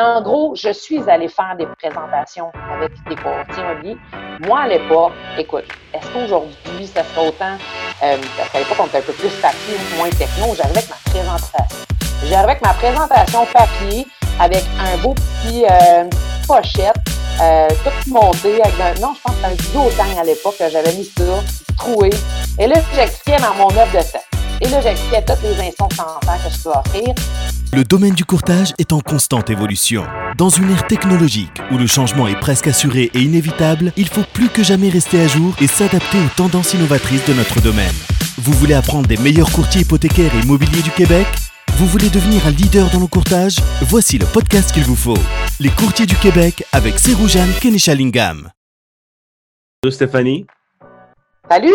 En gros, je suis allée faire des présentations avec des courtiers immobiliers. Moi, à l'époque, écoute, est-ce qu'aujourd'hui, ça serait autant, euh, parce qu'à l'époque, on était un peu plus papier, moins techno, j'arrivais avec ma présentation. J'arrivais avec ma présentation papier, avec un beau petit euh, pochette, euh, tout monté, avec un, non, je pense que c'était un à l'époque, j'avais mis ça, troué. Et là, j'expliquais dans mon œuvre de tête. Et là, j'expliquais toutes les instances que je peux offrir. Le domaine du courtage est en constante évolution. Dans une ère technologique où le changement est presque assuré et inévitable, il faut plus que jamais rester à jour et s'adapter aux tendances innovatrices de notre domaine. Vous voulez apprendre des meilleurs courtiers hypothécaires et immobiliers du Québec? Vous voulez devenir un leader dans le courtage? Voici le podcast qu'il vous faut. Les courtiers du Québec avec Seroujane Kenishalingam. Bonjour Stéphanie? Salut,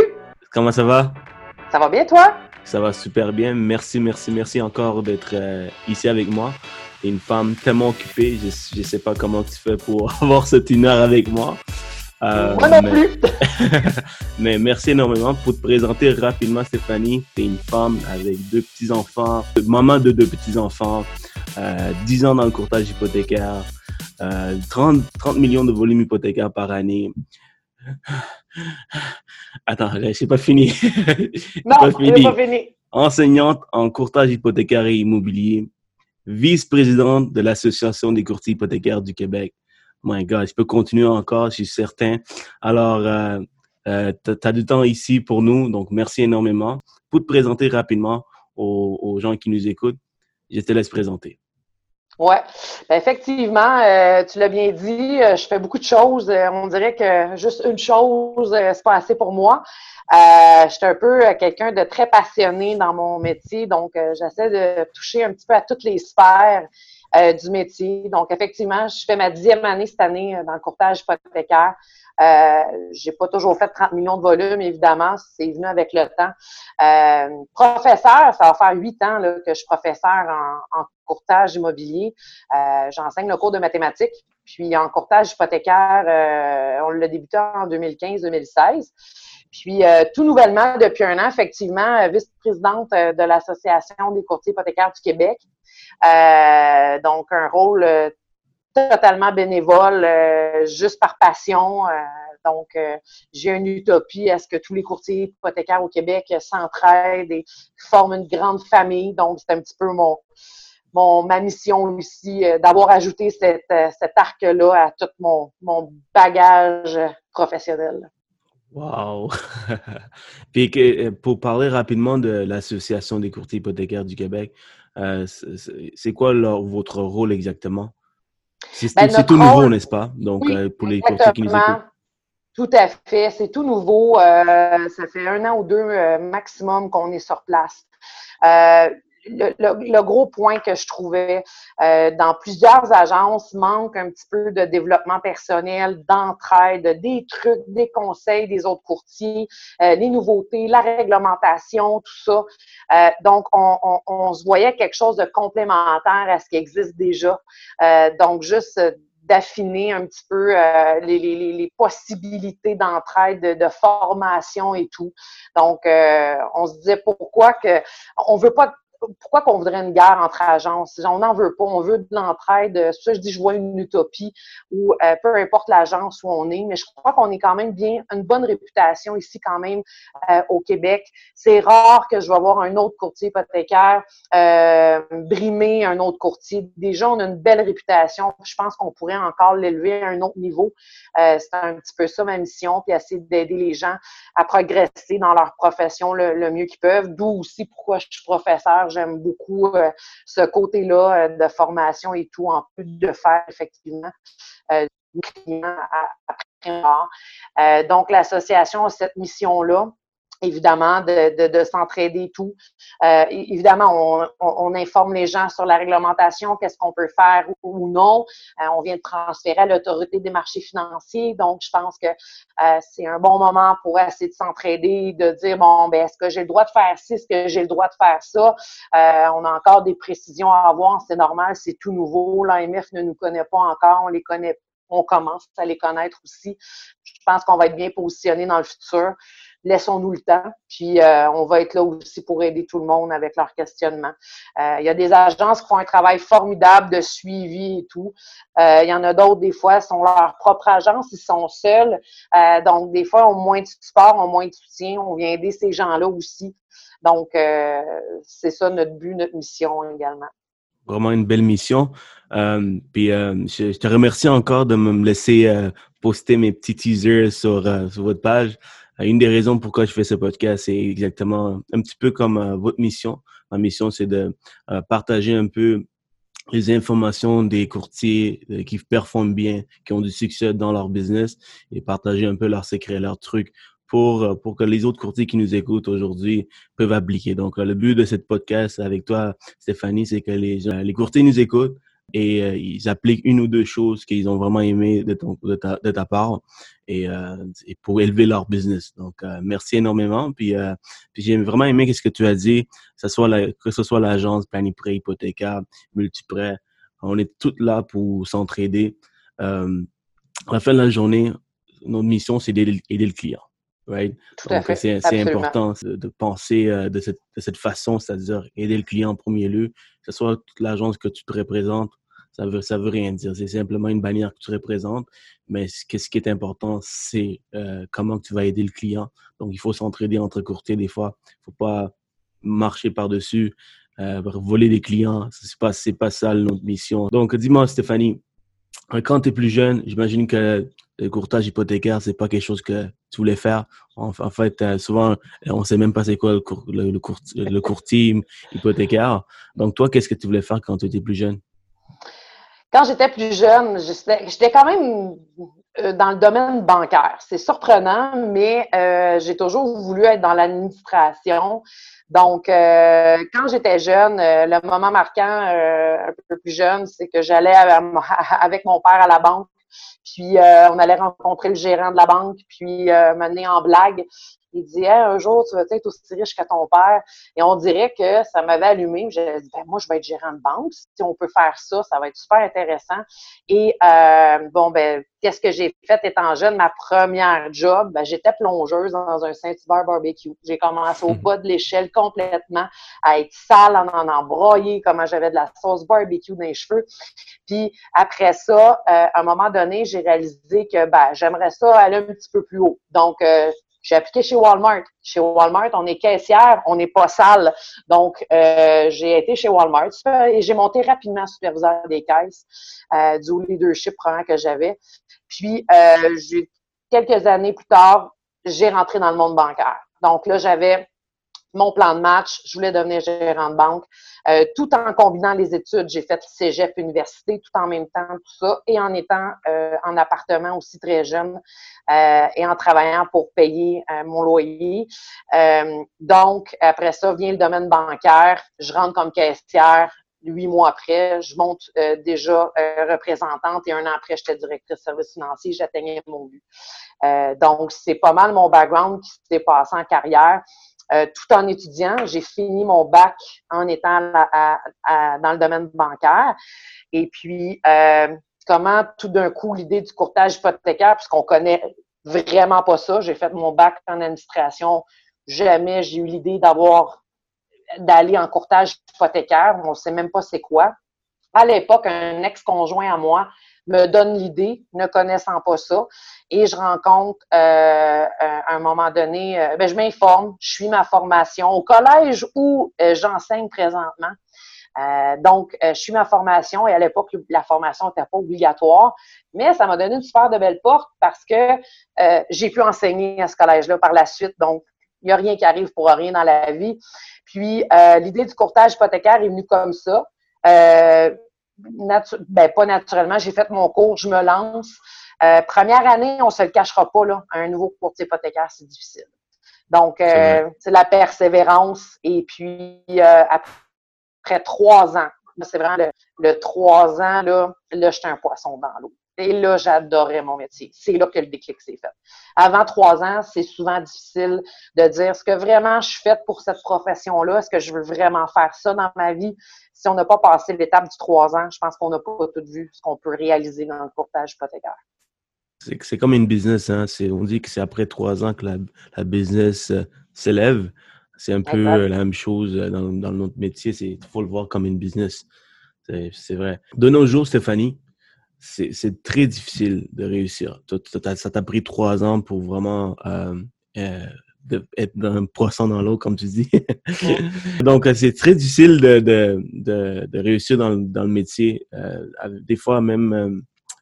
Comment ça va? ça va bien toi? Ça va super bien. Merci, merci, merci encore d'être euh, ici avec moi. T'es une femme tellement occupée. Je ne sais pas comment tu fais pour avoir cette une heure avec moi. Euh, Moi non mais- plus. Mais merci énormément pour te présenter rapidement, Stéphanie. Tu es une femme avec deux petits-enfants, maman de deux petits-enfants, euh, 10 ans dans le courtage hypothécaire, euh, 30, 30 millions de volumes hypothécaires par année. Attends, c'est pas fini. Non, pas fini. pas fini. Enseignante en courtage hypothécaire et immobilier, vice-présidente de l'Association des courtiers hypothécaires du Québec. My God, je peux continuer encore, je suis certain. Alors, euh, euh, tu as du temps ici pour nous, donc merci énormément. Pour te présenter rapidement aux, aux gens qui nous écoutent, je te laisse présenter. Ouais, Ben, effectivement, euh, tu l'as bien dit, euh, je fais beaucoup de choses. Euh, on dirait que juste une chose, euh, c'est pas assez pour moi. Euh, je suis un peu euh, quelqu'un de très passionné dans mon métier, donc j'essaie de toucher un petit peu à toutes les sphères du métier. Donc, effectivement, je fais ma dixième année cette année dans le courtage hypothécaire. Euh, j'ai pas toujours fait 30 millions de volumes, évidemment, c'est venu avec le temps. Euh, professeur, ça va faire huit ans là, que je suis professeur en, en courtage immobilier. Euh, J'enseigne le cours de mathématiques. Puis en courtage hypothécaire, euh, on l'a débuté en 2015-2016. Puis euh, tout nouvellement, depuis un an, effectivement, euh, vice-présidente de l'Association des courtiers hypothécaires du Québec. Donc un rôle totalement bénévole, euh, juste par passion. Euh, donc, euh, j'ai une utopie à ce que tous les courtiers hypothécaires au Québec s'entraident et forment une grande famille. Donc, c'est un petit peu mon, mon ma mission euh, d'avoir ajouté cette, cet arc-là à tout mon, mon bagage professionnel. Wow! Puis que, pour parler rapidement de l'Association des courtiers hypothécaires du Québec, c'est- quoi votre rôle exactement? C'est Ben, tout nouveau, rôle- n'est-ce pas? Donc, Oui, euh, pour les courtiers qui nous écoutent. Tout à fait. C'est tout nouveau. Euh, ça fait un an ou deux euh, maximum qu'on est sur place. Euh, le, le- le gros point que je trouvais euh, dans plusieurs agences manque un petit peu de développement personnel, d'entraide, des trucs, des conseils des autres courtiers, euh, les nouveautés, la réglementation, tout ça. Euh, donc, on, on- on se voyait quelque chose de complémentaire à ce qui existe déjà. Euh, donc, juste d'affiner un petit peu euh, les, les- les- les possibilités d'entraide, de, de formation et tout. Donc, euh, on se disait pourquoi que on veut pas pourquoi qu'on voudrait une guerre entre agences? On n'en veut pas, on veut de l'entraide. Ça je dis je vois une utopie où euh, peu importe l'agence où on est, mais je crois qu'on est quand même bien, une bonne réputation ici quand même euh, au Québec. C'est rare que je vais voir un autre courtier hypothécaire euh, brimer un autre courtier. Déjà, on a une belle réputation. Je pense qu'on pourrait encore l'élever à un autre niveau. Euh, c'est un petit peu ça ma mission, puis essayer d'aider les gens à progresser dans leur profession le, le mieux qu'ils peuvent. D'où aussi pourquoi je suis professeur. J'aime beaucoup euh, ce côté-là euh, de formation et tout, en plus de faire effectivement euh, des clients à- après donc, l'association a cette mission-là évidemment, de, de, de s'entraider tout. Euh, évidemment, on, on, informe les gens sur la réglementation, qu'est-ce qu'on peut faire ou, non. Euh, on vient de transférer à l'autorité des marchés financiers, donc je pense que euh, c'est un bon moment pour essayer de s'entraider, de dire, bon, ben, est-ce que j'ai le droit de faire ci, est-ce que j'ai le droit de faire ça? On a encore des précisions à avoir, c'est normal, c'est tout nouveau. L'AMF ne nous connaît pas encore, on les connaît on commence à les connaître aussi. Je pense qu'on va être bien positionné dans le futur. Laissons-nous le temps. Puis euh, on va être là aussi pour aider tout le monde avec leurs questionnements. Euh, il y a des agences qui font un travail formidable de suivi et tout. Euh, il y en a d'autres, des fois, sont leur propre agence, ils sont seuls. donc, des fois, ont moins de support, ont moins de soutien. On vient aider ces gens-là aussi. Donc, c'est ça notre but, notre mission également vraiment une belle mission. Puis je, te remercie encore de me laisser poster mes petits teasers sur votre page. Une des raisons pourquoi je fais ce podcast, c'est exactement un petit peu comme votre mission. Ma mission, c'est de partager un peu les informations des courtiers qui performent bien, qui ont du succès dans leur business et partager un peu leurs secrets, leurs trucs pour, euh, pour que les autres courtiers qui nous écoutent aujourd'hui peuvent appliquer. Donc, euh, le but de cette podcast avec toi, Stéphanie, c'est que les courtiers nous écoutent et euh, ils appliquent une ou deux choses qu'ils ont vraiment aimé de, ton, de, ta, de ta part et, et, pour élever leur business. Donc, merci énormément. Puis, puis j'ai vraiment aimé ce que tu as dit, que ce soit la, que ce l'agence Planipré, Hypothécaire, Multiprêt. On est toutes là pour s'entraider. à la fin de la journée, notre mission, c'est d'aider le client. Right? Donc, c'est important de penser euh, de, cette, de cette façon, c'est-à-dire aider le client en premier lieu, que ce soit toute l'agence que tu te représentes, ça veut, ça veut rien dire. C'est simplement une bannière que tu représentes. Mais ce, ce qui est important, c'est euh, comment tu vas aider le client. Donc, il faut s'entraider entre courtiers des fois. Il ne faut pas marcher par-dessus, euh, voler des clients. Ce n'est pas, pas ça notre mission. Donc, dis-moi, Stéphanie, quand tu es plus jeune, j'imagine que le courtage hypothécaire, c'est pas quelque chose que tu voulais faire. En, fait, euh, souvent, on sait même pas c'est quoi le, courtier hypothécaire. Donc, toi, qu'est-ce que tu voulais faire quand tu étais plus jeune? Quand j'étais plus jeune, j'étais quand même euh, dans le domaine bancaire. C'est surprenant, mais euh, j'ai toujours voulu être dans l'administration. Donc, quand j'étais jeune, le moment marquant, un peu plus jeune, c'est que j'allais avec mon père à la banque puis euh, on allait rencontrer le gérant de la banque, puis euh, mener en blague. Il dit un jour, tu vas être aussi riche que ton père. Et on dirait que ça m'avait allumé. J'ai dit ben, moi, je vais être gérant de banque. Si on peut faire ça, ça va être super intéressant. Et euh, bon, ben, qu'est-ce que j'ai fait étant jeune? Ma première job, ben, j'étais plongeuse dans un Saint-Hubert barbecue. J'ai commencé au mhm. bas de l'échelle complètement, à être sale, en en embroyer, comment j'avais de la sauce barbecue dans les cheveux. Puis après ça, euh, à un moment donné, j'ai réalisé que ben, j'aimerais ça aller un petit peu plus haut. Donc, euh, j'ai appliqué chez Walmart. Chez Walmart, on est caissière, on n'est pas sale. Donc, euh, j'ai été chez Walmart et j'ai monté rapidement superviseur des caisses euh, du leadership que j'avais. Puis, euh, quelques années plus tard, j'ai rentré dans le monde bancaire. Donc là, j'avais mon plan de match, je voulais devenir gérant de banque. Euh, tout en combinant les études, j'ai fait cégep université tout en même temps, tout ça, et en étant euh, en appartement aussi très jeune euh, et en travaillant pour payer mon loyer. donc, après ça, vient le domaine bancaire. Je rentre comme caissière. Huit mois après, je monte déjà représentante et un an après, j'étais directrice de service financier, j'atteignais mon but. donc, c'est pas mal mon background qui s'est passé en carrière. Euh, tout en étudiant. J'ai fini mon bac en étant dans le domaine bancaire. Et puis, euh, comment tout d'un coup l'idée du courtage hypothécaire, puisqu'on connaît vraiment pas ça, j'ai fait mon bac en administration. Jamais j'ai eu l'idée d'avoir d'aller en courtage hypothécaire. On ne sait même pas c'est quoi. À l'époque, un ex-conjoint à moi me donne l'idée, ne connaissant pas ça. Et je rencontre euh, euh à un moment donné, euh, ben, je m'informe, je suis ma formation au collège où j'enseigne présentement. donc, je suis ma formation et à l'époque, la formation n'était pas obligatoire, mais ça m'a donné une super de belle porte parce que j'ai pu enseigner à ce collège-là par la suite. Donc, il n'y a rien qui arrive pour rien dans la vie. Puis, l'idée du courtage hypothécaire est venue comme ça ben, pas naturellement, j'ai fait mon cours, je me lance. Euh, première année, on se le cachera pas, là, un nouveau courtier hypothécaire, c'est difficile. Donc, euh, c'est la persévérance. Et puis, euh, après trois ans, c'est vraiment le, trois ans, là, là j'étais un poisson dans l'eau. Et là, j'adorais mon métier. C'est là que le déclic s'est fait. Avant trois ans, c'est souvent difficile de dire est-ce que vraiment je suis faite pour cette profession-là? Est-ce que je veux vraiment faire ça dans ma vie? Si on n'a pas passé l'étape du trois ans, je pense qu'on n'a pas tout vu ce qu'on peut réaliser dans le courtage hypothécaire. C'est comme une business. Hein. On dit que c'est après trois ans que la, la business euh, s'élève. C'est un peu la même chose dans, dans notre métier. Il faut le voir comme une business. C'est vrai. De nos jours, Stéphanie, c'est très difficile de réussir. Ça t'a pris trois ans pour vraiment euh, euh, être un poisson dans l'eau, comme tu dis. Donc, c'est très difficile de, de, de, de réussir dans, dans, le métier. Euh, des fois, même, euh,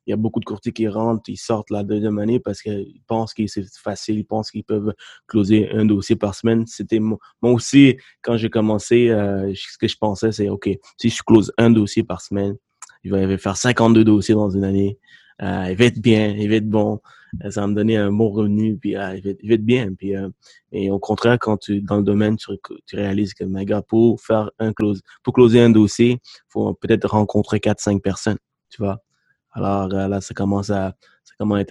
il y a beaucoup de courtiers qui rentrent, ils sortent la deuxième année parce qu'ils pensent que c'est facile, ils pensent qu'ils peuvent closer un dossier par semaine. C'était moi aussi, quand j'ai commencé, euh, ce que je pensais, c'est OK, si je close un dossier par semaine, il va faire 52 dossiers dans une année. Euh, il va être bien, il va être bon. Euh, ça va me donner un bon revenu, puis euh, il, va être, bien. Puis, et au contraire, quand tu dans le domaine, tu, réalises que, gars, pour faire un close, pour closer un dossier, faut peut-être rencontrer 4-5 personnes, tu vois. Alors là, ça commence à ça commence à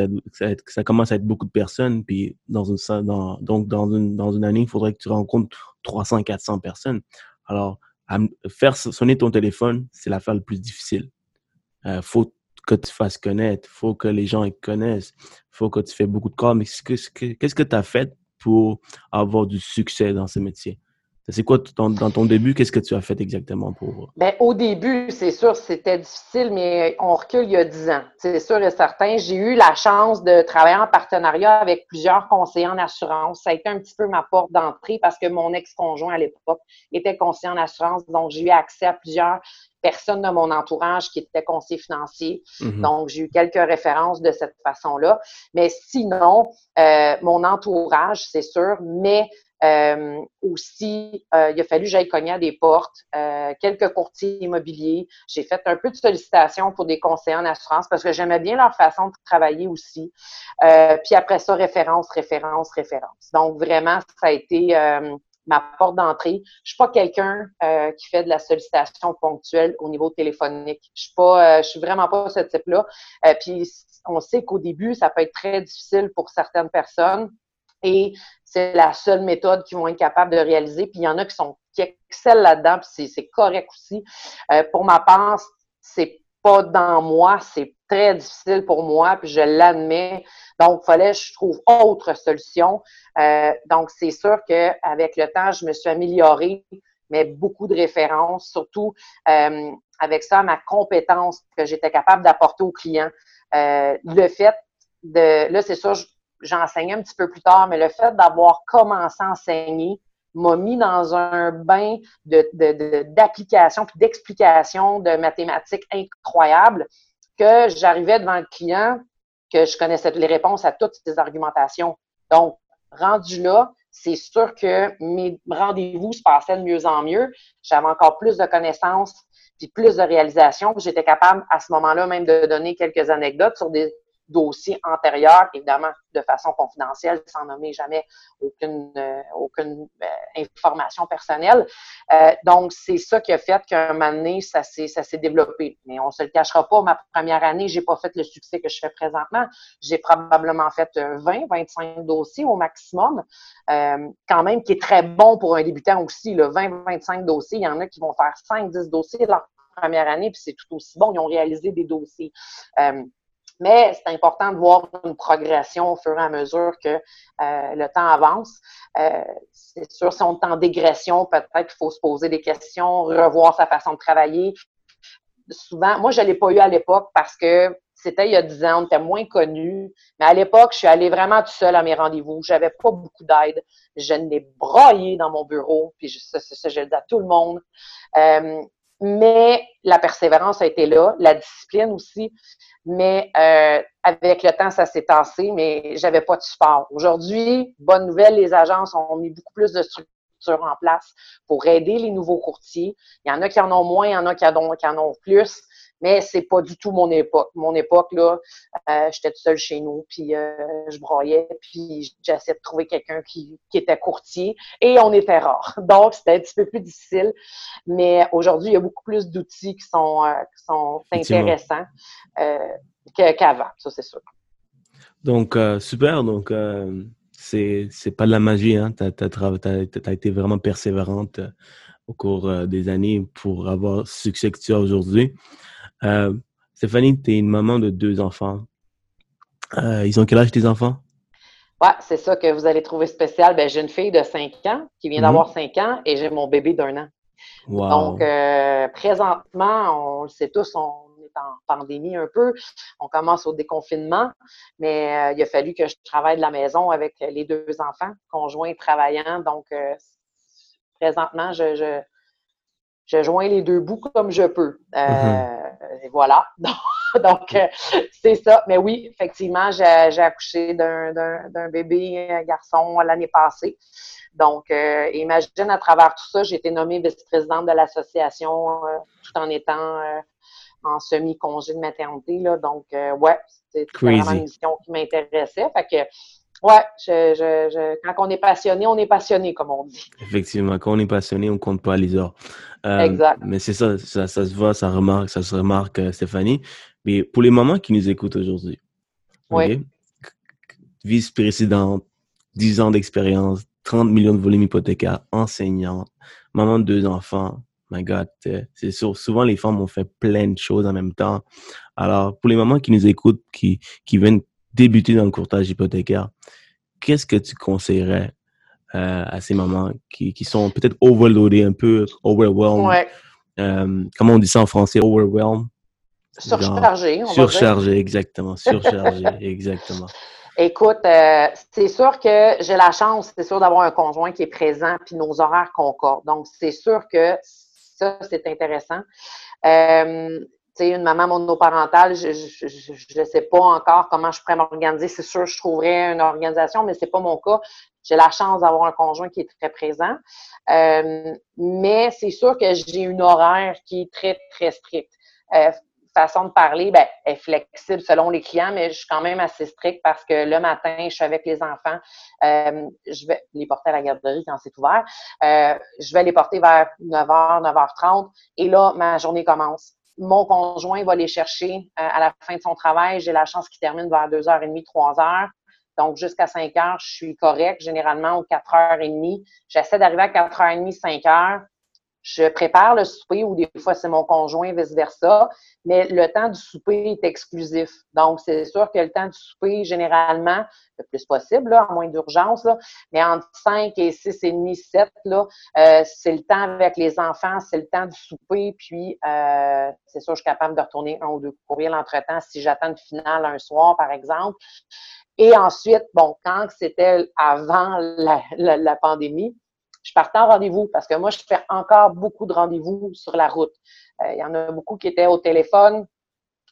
être, ça commence à être beaucoup de personnes. Puis dans une dans, donc dans une dans une année, il faudrait que tu rencontres 300-400 personnes. Alors faire sonner ton téléphone, c'est l'affaire la plus difficile. Euh, faut que tu fasses connaître, faut que les gens connaissent, faut que tu fais beaucoup de cas. Mais qu'est-ce que tu as fait pour avoir du succès dans ce métier? C'est quoi dans ton début? Qu'est-ce que tu as fait exactement pour. Bien, au début, c'est sûr, c'était difficile, mais on recule il y a dix ans. C'est sûr et certain. J'ai eu la chance de travailler en partenariat avec plusieurs conseillers en assurance. Ça a été un petit peu ma porte d'entrée parce que mon ex-conjoint à l'époque était conseiller en assurance. Donc, j'ai eu accès à plusieurs personnes de mon entourage qui étaient conseillers financiers. Mm-hmm. Donc, j'ai eu quelques références de cette façon-là. Mais sinon, euh, mon entourage, c'est sûr, mais euh, aussi, euh, il a fallu que j'aille cogner à des portes, euh, quelques courtiers immobiliers. J'ai fait un peu de sollicitations pour des conseillers en assurance parce que j'aimais bien leur façon de travailler aussi. puis après ça, référence, référence, référence. Donc vraiment, ça a été ma porte d'entrée. Je suis pas quelqu'un qui fait de la sollicitation ponctuelle au niveau téléphonique. Je suis pas, je suis vraiment pas ce type-là. puis on sait qu'au début, ça peut être très difficile pour certaines personnes et c'est la seule méthode qu'ils vont être capables de réaliser. Puis il y en a qui sont qui excellent là-dedans, puis c'est correct aussi. Euh, pour ma part, c'est pas dans moi, c'est très difficile pour moi, puis je l'admets. Donc, il fallait que je trouve autre solution. Euh, donc, c'est sûr qu'avec le temps, je me suis améliorée, mais beaucoup de références, surtout euh, avec ça, ma compétence que j'étais capable d'apporter aux clients. le fait de, là, c'est sûr, j'enseignais un petit peu plus tard, mais le fait d'avoir commencé à enseigner m'a mis dans un bain d'application de, de, puis d'explication de mathématiques incroyables que j'arrivais devant le client, que je connaissais les réponses à toutes ces argumentations. Donc, rendu là, c'est sûr que mes rendez-vous se passaient de mieux en mieux. J'avais encore plus de connaissances puis plus de réalisations. J'étais capable à ce moment-là même de donner quelques anecdotes sur des dossiers antérieurs, évidemment de façon confidentielle, sans nommer jamais aucune, euh, euh, information personnelle. Euh, donc, c'est ça qui a fait qu'un moment donné, ça s'est, ça s'est développé. Mais on se le cachera pas, ma première année, j'ai pas fait le succès que je fais présentement. J'ai probablement fait 20, 25 dossiers au maximum, quand même, qui est très bon pour un débutant aussi. Le 20, 25 dossiers, il y en a qui vont faire 5, 10 dossiers leur première année, puis c'est tout aussi bon. Ils ont réalisé des dossiers. Mais c'est important de voir une progression au fur et à mesure que euh, le temps avance. Euh, c'est sûr, si on est en dégression, peut-être qu'il faut se poser des questions, revoir sa façon de travailler. Souvent, moi, je ne l'ai pas eu à l'époque parce que c'était il y a 10 ans, on était moins connus. Mais à l'époque, je suis allée vraiment tout seul à mes rendez-vous. J'avais pas beaucoup d'aide. Je n'ai broyé dans mon bureau, puis ça, ça, je le dis à tout le monde. Euh, mais la persévérance a été là, la discipline aussi. Mais euh, avec le temps, ça s'est tassé, mais j'avais pas de support. Aujourd'hui, bonne nouvelle, les agences ont mis beaucoup plus de structures en place pour aider les nouveaux courtiers. Il y en a qui en ont moins, il y en a qui en ont plus mais c'est pas du tout mon époque. Mon époque, là, euh, j'étais seule chez nous, puis euh, je broyais, puis j'essayais de trouver quelqu'un qui, qui, était courtier, et on était rare. Donc, c'était un petit peu plus difficile. Mais aujourd'hui, il y a beaucoup plus d'outils qui sont, euh, qui sont intéressants qu'avant, ça, c'est sûr. Donc, super. Donc, c'est, c'est pas de la magie, hein. Tu as, été vraiment persévérante au cours des années pour avoir le succès que tu as aujourd'hui. Euh, Stéphanie, tu es une maman de deux enfants. Euh, ils ont quel âge tes enfants? Ouais, c'est ça que vous allez trouver spécial. Ben, j'ai une fille de 5 ans qui vient d'avoir 5 mhm. ans et j'ai mon bébé d'un an. Donc, euh, présentement, on le sait tous, on est en pandémie un peu. On commence au déconfinement, mais euh, il a fallu que je travaille de la maison avec les deux enfants, conjoints travaillant. Donc, euh, présentement, je, je, joins les deux bouts comme je peux. Mm-hmm. Et voilà. Donc, c'est ça. Mais oui, effectivement, j'ai accouché d'un bébé, un garçon, l'année passée. Donc, euh, imagine à travers tout ça, j'ai été nommée vice-présidente de l'association euh, tout en étant euh, en semi-congé de maternité. Là. Donc, ouais, c'était vraiment une mission qui m'intéressait. Fait que, je, je, quand on est passionné, on est passionné, comme on dit. Effectivement, quand on est passionné, on compte pas les heures. exact. Mais c'est ça, ça, ça, se voit, ça, remarque, ça se remarque, Stéphanie. Mais pour les mamans qui nous écoutent aujourd'hui, oui. vice-présidente, 10 ans d'expérience, 30 millions de volumes hypothécaires, enseignante, maman de deux enfants. My God, c'est sûr. Souvent, les femmes ont fait plein de choses en même temps. Alors, pour les mamans qui nous écoutent, qui, qui viennent débuter dans le courtage hypothécaire, qu'est-ce que tu conseillerais euh, à ces mamans qui, qui sont peut-être overloadées, un peu overwhelmed? Ouais. Euh, comment on dit ça en français? Overwhelmed? Surchargé. Surchargé, exactement. Surchargé, exactement. Écoute, euh, c'est sûr que j'ai la chance, c'est sûr, d'avoir un conjoint qui est présent, puis nos horaires concordent. Donc, c'est sûr que ça, c'est intéressant. Euh, une maman monoparentale, je ne sais pas encore comment je pourrais m'organiser. C'est sûr, je trouverais une organisation, mais ce n'est pas mon cas. J'ai la chance d'avoir un conjoint qui est très présent. Euh, mais c'est sûr que j'ai une horaire qui est très, très stricte. Euh, façon de parler ben, est flexible selon les clients, mais je suis quand même assez stricte parce que le matin, je suis avec les enfants. Euh, je vais les porter à la garderie quand c'est ouvert. Je vais les porter vers 9h, 9h30 et là, ma journée commence. Mon conjoint va les chercher euh, à la fin de son travail. J'ai la chance qu'il termine vers 2h30, 3h. Donc, jusqu'à 5 heures, je suis correct, généralement, ou 4h30. J'essaie d'arriver à 4h30, 5 heures je prépare le souper ou des fois c'est mon conjoint, vice-versa, mais le temps du souper est exclusif. Donc, c'est sûr que le temps du souper, généralement, le plus possible, là, en moins d'urgence, mais entre 5 et 6 et demi, 7, là, euh, c'est le temps avec les enfants, c'est le temps du souper, puis euh, c'est sûr, je suis capable de retourner un ou deux courriels entre-temps si j'attends une finale un soir, par exemple. Et ensuite, bon, quand c'était avant la, la pandémie, je partais en rendez-vous parce que moi, je fais encore beaucoup de rendez-vous sur la route. Euh, il y en a beaucoup qui étaient au téléphone,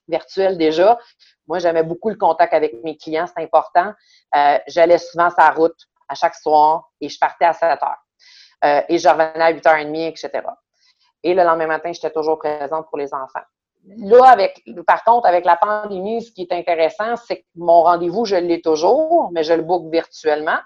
virtuel déjà. Moi, j'aimais beaucoup le contact avec mes clients, c'est important. Euh, j'allais souvent la route à chaque soir et je partais à 7 heures. Euh, et je revenais à 8h30, etc. Et le lendemain matin, j'étais toujours présente pour les enfants. Là, avec, par contre, avec la pandémie, ce qui est intéressant, c'est que mon rendez-vous, je l'ai toujours, mais je le book virtuellement.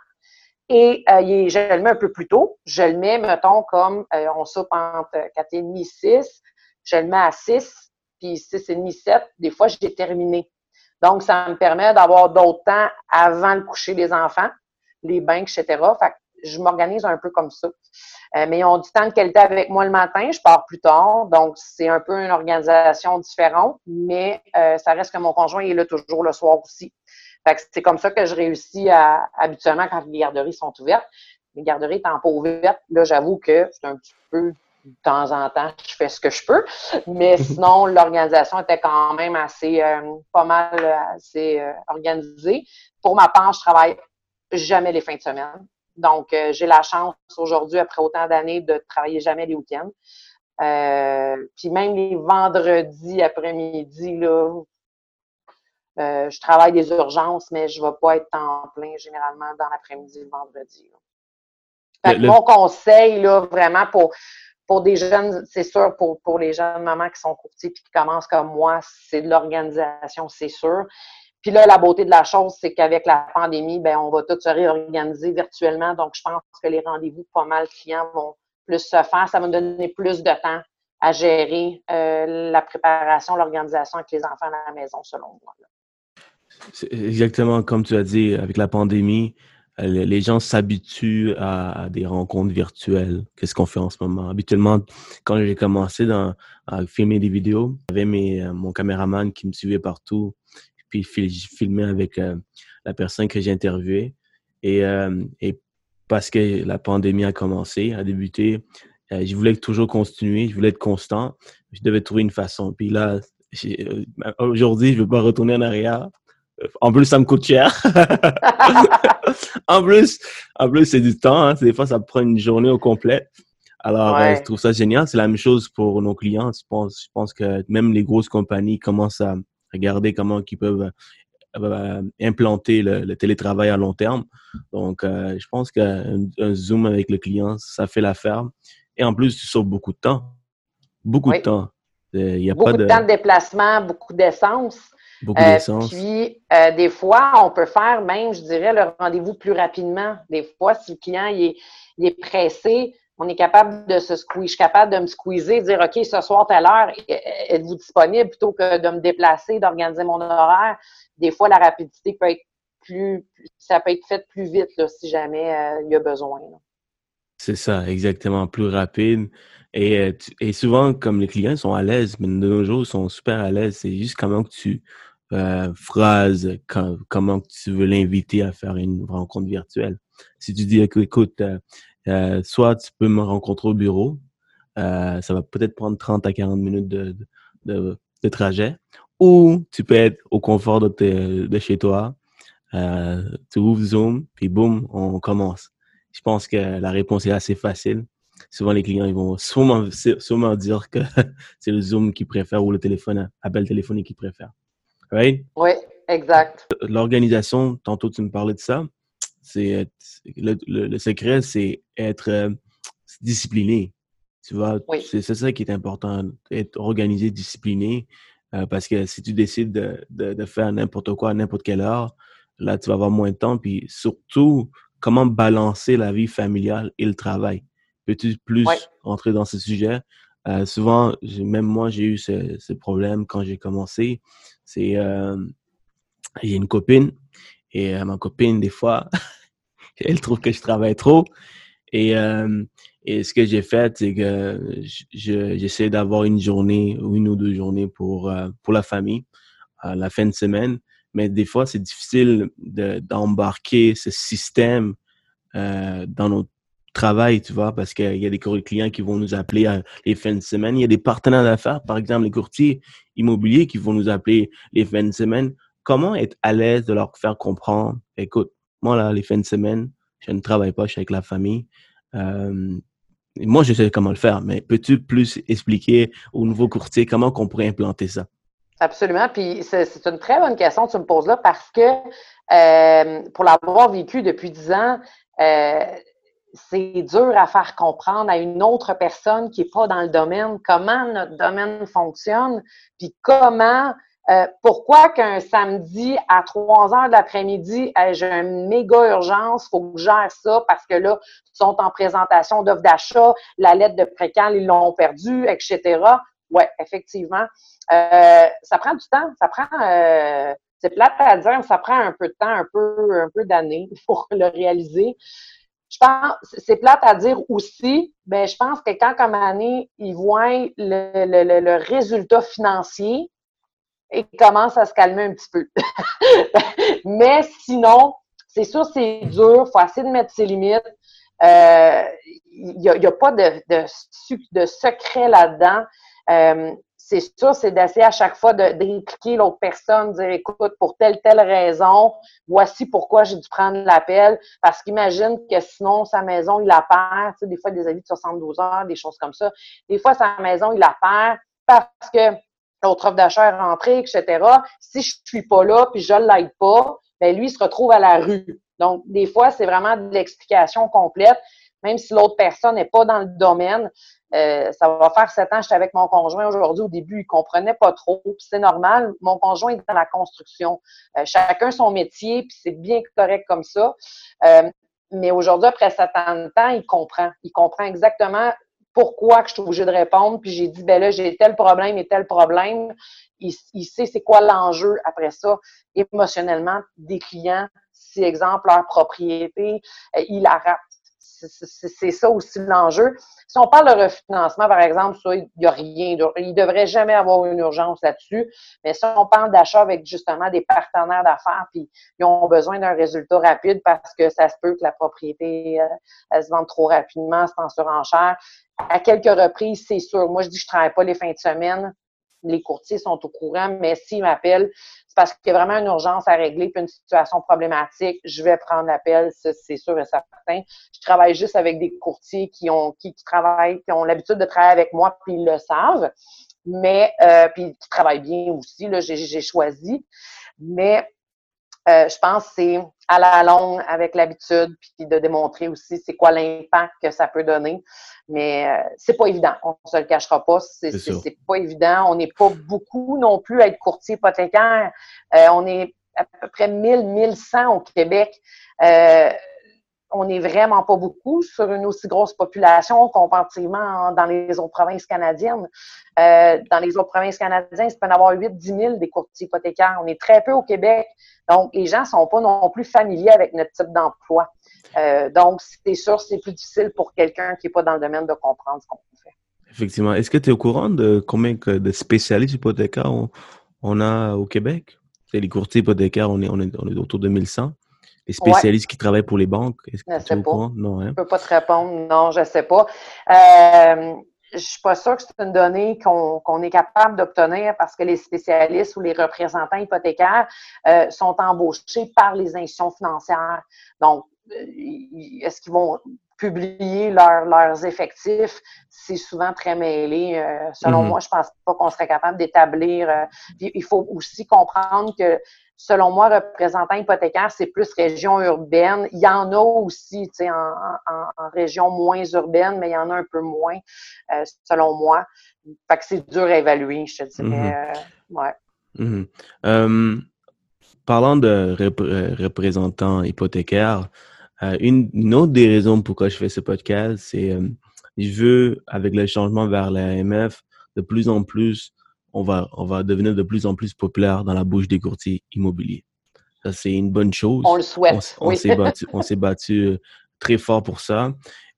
Et euh, je le mets un peu plus tôt. Je le mets, mettons, comme euh, on soupe entre 4,5 et 6. Je le mets à 6, puis 6,5, 7. Des fois, j'ai terminé. Donc, ça me permet d'avoir d'autres temps avant le coucher des enfants, les bains, etc. Fait je m'organise un peu comme ça. Euh, mais ils ont du temps de qualité avec moi le matin, je pars plus tard, donc c'est un peu une organisation différente, mais ça reste que mon conjoint est là toujours le soir aussi c'est comme ça que je réussis à, habituellement quand les garderies sont ouvertes. Les garderies étant pas ouvertes, là, j'avoue que c'est un petit peu de temps en temps, je fais ce que je peux. Mais sinon, l'organisation était quand même assez, euh, pas mal, assez euh, organisée. Pour ma part, je travaille jamais les fins de semaine. Donc, euh, j'ai la chance aujourd'hui, après autant d'années, de travailler jamais les week-ends. puis même les vendredis après-midi, là, euh, je travaille des urgences, mais je ne vais pas être en plein généralement dans l'après-midi le vendredi. Mon conseil, là, vraiment pour, pour des jeunes, c'est sûr, pour, pour les jeunes mamans qui sont courtiers et qui commencent comme moi, c'est de l'organisation, c'est sûr. Puis là, la beauté de la chose, c'est qu'avec la pandémie, ben, on va tout se réorganiser virtuellement. Donc, je pense que les rendez-vous pas mal clients vont plus se faire. Ça va me donner plus de temps à gérer euh, la préparation, l'organisation avec les enfants à la maison, selon moi. Exactement comme tu as dit, avec la pandémie, euh, les gens s'habituent à, des rencontres virtuelles. Qu'est-ce qu'on fait en ce moment? Habituellement, quand j'ai commencé à filmer des vidéos, j'avais euh, mon caméraman qui me suivait partout. puis filmer avec la personne que j'ai interviewée. Et parce que la pandémie a commencé, a débuté, je voulais toujours continuer, je voulais être constant. Je devais trouver une façon. Puis là, aujourd'hui, je ne veux pas retourner en arrière. En plus, ça me coûte cher. en plus, en plus c'est du temps. Hein. Des fois, ça prend une journée au complet. Alors, euh, je trouve ça génial. C'est la même chose pour nos clients. Je pense, je pense que même les grosses compagnies commencent à regarder comment ils peuvent euh, implanter le, télétravail à long terme. Donc, euh, je pense qu'un Zoom avec le client, ça fait l'affaire. Et en plus, tu sauves beaucoup de temps. Beaucoup de temps. Il y a beaucoup pas de... de temps de déplacement, beaucoup d'essence. Beaucoup d'essence. puis, des fois, on peut faire même, je dirais, le rendez-vous plus rapidement. Des fois, si le client il est pressé, on est capable de se squeeze, je suis capable de me squeezer, de dire OK, ce soir, telle heure, êtes-vous disponible? Plutôt que de me déplacer, d'organiser mon horaire. Des fois, la rapidité peut être plus, ça peut être fait plus vite si jamais euh, il y a besoin. C'est ça, exactement, plus rapide. Et, euh, et, souvent, comme les clients sont à l'aise, mais de nos jours, ils sont super à l'aise. C'est juste comment que tu euh, phrases, comment que tu veux l'inviter à faire une rencontre virtuelle. Si tu dis, écoute, euh, soit tu peux me rencontrer au bureau. Euh, ça va peut-être prendre 30 à 40 minutes de, de, de, trajet. Ou tu peux être au confort de, de chez toi. Euh, tu ouvres Zoom, puis boum, on commence. Je pense que la réponse est assez facile. Souvent, les clients ils vont sûrement, sûrement dire que c'est le Zoom qu'ils préfèrent ou le téléphone, appel téléphonique qu'ils préfèrent. Right? Oui, exact. L'organisation, tantôt tu me parlais de ça. C'est le, le, secret, c'est être euh, discipliné. Tu vois, c'est ça qui est important, être organisé, discipliné. Euh, parce que si tu décides de, de, faire n'importe quoi à n'importe quelle heure, là, tu vas avoir moins de temps. Puis surtout, comment balancer la vie familiale et le travail? Peux-tu plus entrer dans ce sujet? Euh, souvent, même moi, j'ai eu ce, ce, problème quand j'ai commencé. C'est, y a une copine et ma copine, des fois, elle trouve que je travaille trop. Et, euh, et ce que j'ai fait, c'est que j'essaie d'avoir une journée ou une ou deux journées pour, euh, pour la famille à la fin de semaine. Mais des fois, c'est difficile d'embarquer ce système euh, dans notre travail, tu vois, parce qu'il y a des clients qui vont nous appeler à les fins de semaine. Il y a des partenaires d'affaires, par exemple les courtiers immobiliers qui vont nous appeler les fins de semaine. Comment être à l'aise de leur faire comprendre, écoute, moi, là, les fins de semaine, je ne travaille pas, je suis avec la famille. Euh, moi, je sais comment le faire, mais peux-tu plus expliquer aux nouveaux courtiers comment on pourrait implanter ça? Absolument. Puis c'est une très bonne question que tu me poses là parce que euh, pour l'avoir vécu depuis dix ans, euh, c'est dur à faire comprendre à une autre personne qui n'est pas dans le domaine comment notre domaine fonctionne, puis comment euh, pourquoi qu'un samedi à 3 heures de l'après-midi, j'ai une méga urgence, faut que je gère ça parce que là, ils sont en présentation d'offres d'achat, la lettre de précal, ils l'ont perdu, etc. Oui, effectivement. Euh, ça prend du temps, ça prend euh, c'est plate à dire, ça prend un peu de temps, un peu, un peu d'années pour le réaliser. Je pense, c'est plate à dire aussi, mais je pense que quand comme année, ils voient le, le, le résultat financier, et commence à se calmer un petit peu. Mais sinon, c'est sûr, c'est dur. Il faut essayer de mettre ses limites. Il euh, n'y a, a, pas de, de, de secret là-dedans. Euh, c'est sûr, c'est d'essayer à chaque fois d'impliquer l'autre personne, dire écoute, pour telle, telle raison, voici pourquoi j'ai dû prendre l'appel. Parce qu'imagine que sinon, sa maison, il la perd. Tu sais, des fois, des avis de 72 heures, des choses comme ça. Des fois, sa maison, il la perd parce que l'autre offre d'achat est rentrée, etc. Si je suis pas là, puis je l'aide pas, ben lui, il se retrouve à la rue. Donc, des fois, c'est vraiment de l'explication complète, même si l'autre personne n'est pas dans le domaine. Euh, ça va faire sept ans j'étais avec mon conjoint aujourd'hui. Au début, il comprenait pas trop, puis c'est normal. Mon conjoint est dans la construction. Euh, chacun son métier, puis c'est bien correct comme ça. Euh, mais aujourd'hui, après sept ans de temps, il comprend. Il comprend exactement pourquoi que je suis obligée de répondre. Puis j'ai dit, ben là, j'ai tel problème et tel problème. Il, sait c'est quoi l'enjeu après ça, émotionnellement, des clients. Si, exemple, leur propriété, euh, il arrête. C'est ça aussi l'enjeu. Si on parle de refinancement, par exemple, ça, il n'y a rien. Il ne devrait jamais avoir une urgence là-dessus. Mais si on parle d'achat avec justement des partenaires d'affaires, puis ils ont besoin d'un résultat rapide parce que ça se peut que la propriété euh, elle se vende trop rapidement, c'est en surenchère. À quelques reprises, c'est sûr. Moi, je dis que je ne travaille pas les fins de semaine les courtiers sont au courant, mais s'ils m'appellent, c'est parce qu'il y a vraiment une urgence à régler, puis une situation problématique, je vais prendre l'appel, c'est sûr et certain. Je travaille juste avec des courtiers qui ont qui, travaillent, qui ont l'habitude de travailler avec moi, puis ils le savent, mais euh, puis qui travaillent bien aussi, là, j'ai choisi. Mais euh, je pense que c'est à la longue, avec l'habitude, puis de démontrer aussi c'est quoi l'impact que ça peut donner. Mais euh, c'est pas évident, on se le cachera pas, c'est pas évident. On n'est pas beaucoup non plus à être courtier hypothécaire. Euh, on est à peu près 1000, 1100 au Québec. On n'est vraiment pas beaucoup sur une aussi grosse population comparativement dans les autres provinces canadiennes. Euh, dans les autres provinces canadiennes, il peut y en avoir 8-10 000 des courtiers hypothécaires. On est très peu au Québec. Donc, les gens ne sont pas non plus familiers avec notre type d'emploi. Euh, donc, c'est sûr, c'est plus difficile pour quelqu'un qui n'est pas dans le domaine de comprendre ce qu'on fait. Effectivement. Est-ce que tu es au courant de combien de spécialistes hypothécaires on, a au Québec? Les courtiers hypothécaires, on est, on est, on est autour de 1100 les spécialistes qui travaillent pour les banques? Est-ce que tu es au Non, hein? Je ne peux pas te répondre. Non, je ne sais pas. Euh, je ne suis pas sûre que c'est une donnée qu'on est capable d'obtenir parce que les spécialistes ou les représentants hypothécaires euh, sont embauchés par les institutions financières. Donc, euh, est-ce qu'ils vont publier leurs effectifs? C'est souvent très mêlé. selon mm-hmm. moi, je ne pense pas qu'on serait capable d'établir. il faut aussi comprendre que selon moi, représentant hypothécaire, c'est plus région urbaine. Il y en a aussi, tu sais, en, région moins urbaine, mais il y en a un peu moins, euh, selon moi. Fait que c'est dur à évaluer, je te dirais. Mm-hmm. Euh, ouais. Mm-hmm. parlant de représentants hypothécaires, euh, une, une, autre des raisons pourquoi je fais ce podcast, c'est je veux, avec le changement vers l'AMF, de plus en plus on va, on va devenir de plus en plus populaire dans la bouche des courtiers immobiliers. Ça, c'est une bonne chose. On le souhaite. On, s'est battu, on s'est battu euh, très fort pour ça.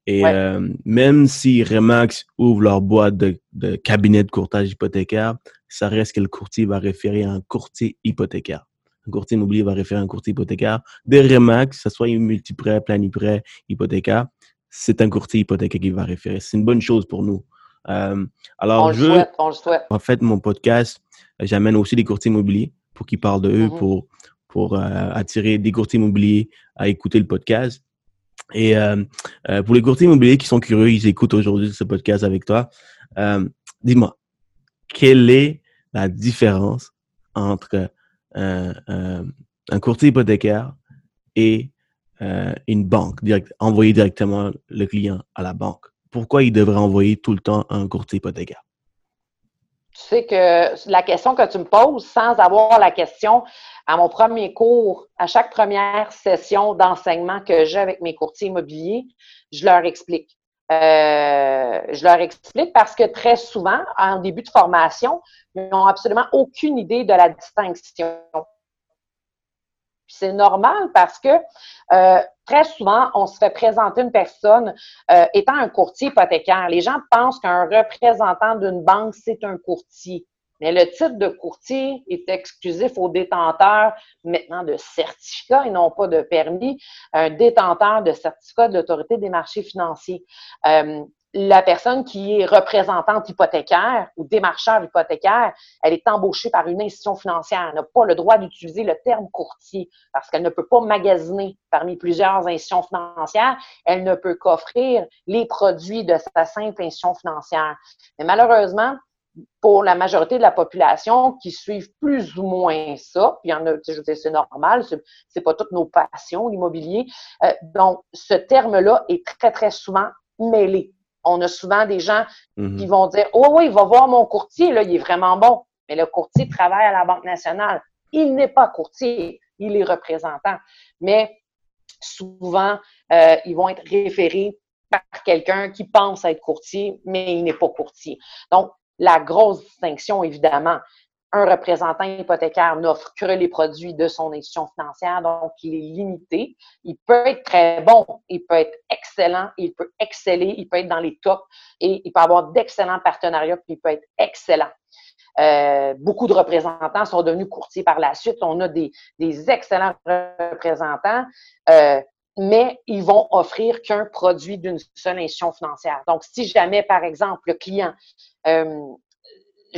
Et euh, même si Remax ouvre leur boîte de, de cabinet de courtage hypothécaire, ça reste que le courtier va référer à un courtier hypothécaire. Un courtier immobilier va référer à un courtier hypothécaire. De Remax, que ce soit multiprêt, planiprêt, hypothécaire, c'est un courtier hypothécaire qui va référer. C'est une bonne chose pour nous. Euh, alors, on je, le souhaite, on le souhaite. En fait, mon podcast, j'amène aussi des courtiers immobiliers pour qu'ils parlent de eux, mm-hmm. pour, pour euh, attirer des courtiers immobiliers à écouter le podcast. Et euh, pour les courtiers immobiliers qui sont curieux, ils écoutent aujourd'hui ce podcast avec toi. Dis-moi, quelle est la différence entre un courtier hypothécaire et une banque, direct, envoyer directement le client à la banque? Pourquoi il devrait envoyer tout le temps un courtier hypothécaire? Tu sais que la question que tu me poses, sans avoir la question, à mon premier cours, à chaque première session d'enseignement que j'ai avec mes courtiers immobiliers, je leur explique. Euh, je leur explique parce que très souvent, en début de formation, ils n'ont absolument aucune idée de la distinction c'est normal parce que euh, très souvent, on se fait présenter une personne euh, étant un courtier hypothécaire. Les gens pensent qu'un représentant d'une banque, c'est un courtier. Mais le titre de courtier est exclusif aux détenteurs maintenant de certificats et non pas de permis, un détenteur de certificat de l'autorité des marchés financiers. Euh, la personne qui est représentante hypothécaire ou démarcheur hypothécaire, elle est embauchée par une institution financière. Elle n'a pas le droit d'utiliser le terme courtier parce qu'elle ne peut pas magasiner parmi plusieurs institutions financières. Elle ne peut qu'offrir les produits de sa simple institution financière. Mais malheureusement, pour la majorité de la population qui suivent plus ou moins ça, puis il y en a, je veux c'est normal, c'est pas toutes nos passions, l'immobilier. Euh, donc, ce terme-là est très, très souvent mêlé on a souvent des gens mm-hmm. qui vont dire Oh oui, va voir mon courtier, là, il est vraiment bon. Mais le courtier travaille à la Banque nationale. Il n'est pas courtier, il est représentant. Mais souvent, euh, ils vont être référés par quelqu'un qui pense être courtier, mais il n'est pas courtier. Donc, la grosse distinction, évidemment, un représentant hypothécaire n'offre que les produits de son institution financière, donc il est limité. Il peut être très bon, il peut être excellent, il peut exceller, il peut être dans les tops et il peut avoir d'excellents partenariats, puis il peut être excellent. Euh, beaucoup de représentants sont devenus courtiers par la suite. On a des, excellents représentants, euh, mais ils vont offrir qu'un produit d'une seule institution financière. Donc, si jamais, par exemple, le client euh,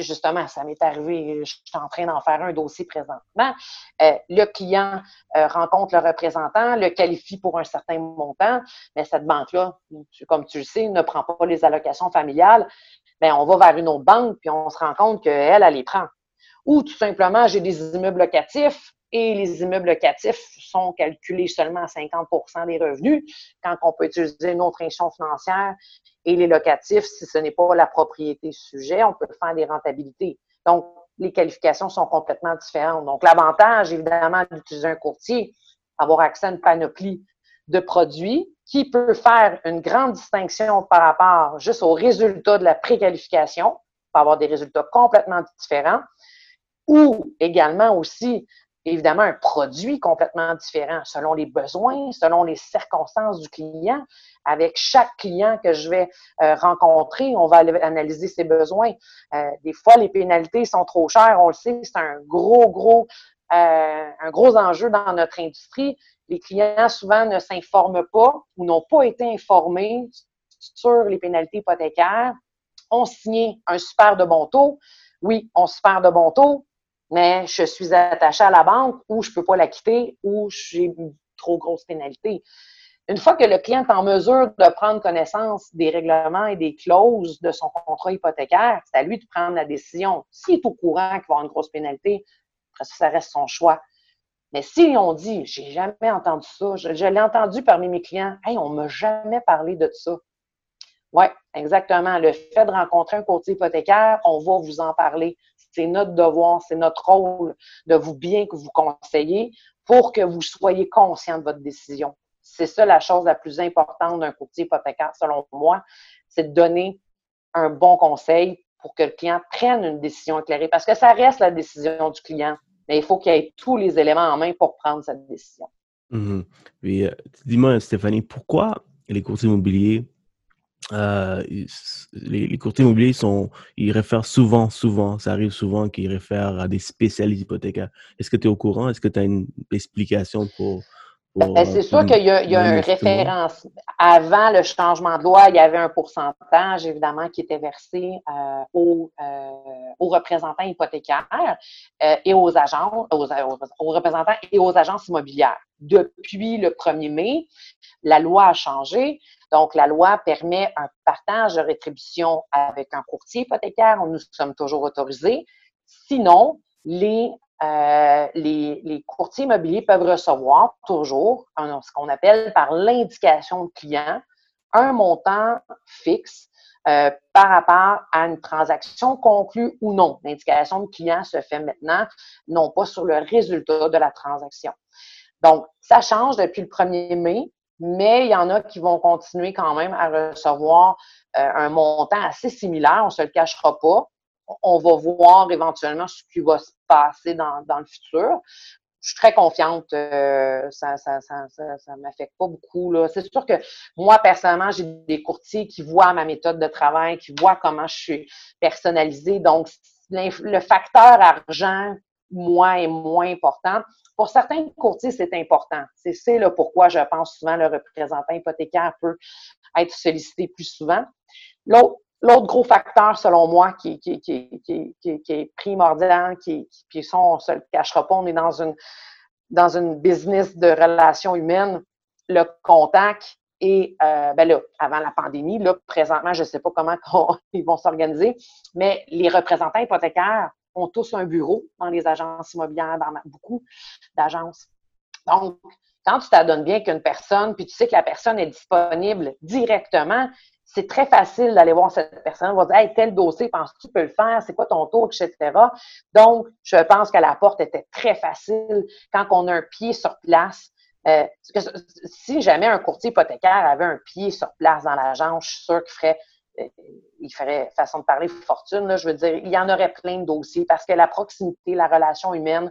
justement, ça m'est arrivé, je suis en train d'en faire un dossier présentement. Euh, le client euh, rencontre le représentant, le qualifie pour un certain montant, mais cette banque-là, comme tu le sais, ne prend pas les allocations familiales. Bien, on va vers une autre banque, puis on se rend compte qu'elle, elle les prend. Ou tout simplement, j'ai des immeubles locatifs, et les immeubles locatifs sont calculés seulement à 50% des revenus, quand on peut utiliser une autre institution financière. Et les locatifs, si ce n'est pas la propriété sujet, on peut faire des rentabilités. Donc, les qualifications sont complètement différentes. Donc, l'avantage, évidemment, d'utiliser un courtier, avoir accès à une panoplie de produits qui peut faire une grande distinction par rapport juste aux résultats de la préqualification, peut avoir des résultats complètement différents, ou également aussi évidemment un produit complètement différent selon les besoins, selon les circonstances du client. Avec chaque client que je vais euh, rencontrer, on va analyser ses besoins. Euh, des fois, les pénalités sont trop chères, on le sait, c'est un gros, gros, euh, un gros enjeu dans notre industrie. Les clients souvent ne s'informent pas ou n'ont pas été informés sur les pénalités hypothécaires, ont signé un super de bon taux. Oui, on se perd de bon taux, mais je suis attaché à la banque ou je ne peux pas la quitter ou j'ai une trop grosse pénalité. Une fois que le client est en mesure de prendre connaissance des règlements et des clauses de son contrat hypothécaire, c'est à lui de prendre la décision. S'il est au courant qu'il va avoir une grosse pénalité, après ça, ça reste son choix. Mais si on dit, j'ai jamais entendu ça, je, l'ai entendu parmi mes clients, hey, on m'a jamais parlé de ça. Oui, exactement. Le fait de rencontrer un courtier hypothécaire, on va vous en parler. C'est notre devoir, c'est notre rôle de vous bien que vous conseiller pour que vous soyez conscient de votre décision. C'est ça la chose la plus importante d'un courtier hypothécaire, selon moi, c'est de donner un bon conseil pour que le client prenne une décision éclairée. Parce que ça reste la décision du client, mais il faut qu'il ait tous les éléments en main pour prendre cette décision. Mm-hmm. Euh, dis-moi, Stéphanie, pourquoi les courtiers immobiliers euh, les, les, courtiers immobiliers sont, ils réfèrent souvent, souvent, ça arrive souvent qu'ils réfèrent à des spécialistes hypothécaires. Est-ce que tu es au courant? Est-ce que tu as une explication pour, c'est sûr qu'il y a, il y a un référence. Avant le changement de loi, il y avait un pourcentage, évidemment, qui était versé euh, aux, euh, aux, représentants hypothécaires euh, et aux agents, aux, aux, représentants et aux agences immobilières. Depuis le 1er mai, la loi a changé. Donc, la loi permet un partage de rétribution avec un courtier hypothécaire. Nous sommes toujours autorisés. Sinon, les euh, les, courtiers immobiliers peuvent recevoir toujours ce qu'on appelle par l'indication de client un montant fixe euh, par rapport à une transaction conclue ou non. L'indication de client se fait maintenant, non pas sur le résultat de la transaction. Donc, ça change depuis le 1er mai, mais il y en a qui vont continuer quand même à recevoir euh, un montant assez similaire, on ne se le cachera pas on va voir éventuellement ce qui va se passer dans, le futur. Je suis très confiante. Euh, ça ne m'affecte pas beaucoup. C'est sûr que moi, personnellement, j'ai des courtiers qui voient ma méthode de travail, qui voient comment je suis personnalisée. Donc, le facteur argent, moi, est moins important. Pour certains courtiers, c'est important. C'est là pourquoi je pense souvent le représentant hypothécaire peut être sollicité plus souvent. L'autre L'autre gros facteur, selon moi, qui, est primordial, qui, puis ça, on ne se le cachera pas, on est dans une, dans une business de relations humaines, le contact. Et euh, ben là, avant la pandémie, là, présentement, je ne sais pas comment ils vont s'organiser, mais les représentants hypothécaires ont tous un bureau dans les agences immobilières, dans beaucoup d'agences. Donc, quand tu t'adonnes bien qu'une personne, puis tu sais que la personne est disponible directement, c'est très facile d'aller voir cette personne, on va dire, hey, tel dossier, penses-tu que tu peux le faire? C'est quoi ton tour, etc. Donc, je pense que la porte était très facile quand on a un pied sur place. Euh, si jamais un courtier hypothécaire avait un pied sur place dans l'agence, je suis sûre qu'il ferait il ferait, façon de parler, fortune. Là, je veux dire, il y en aurait plein de dossiers parce que la proximité, la relation humaine,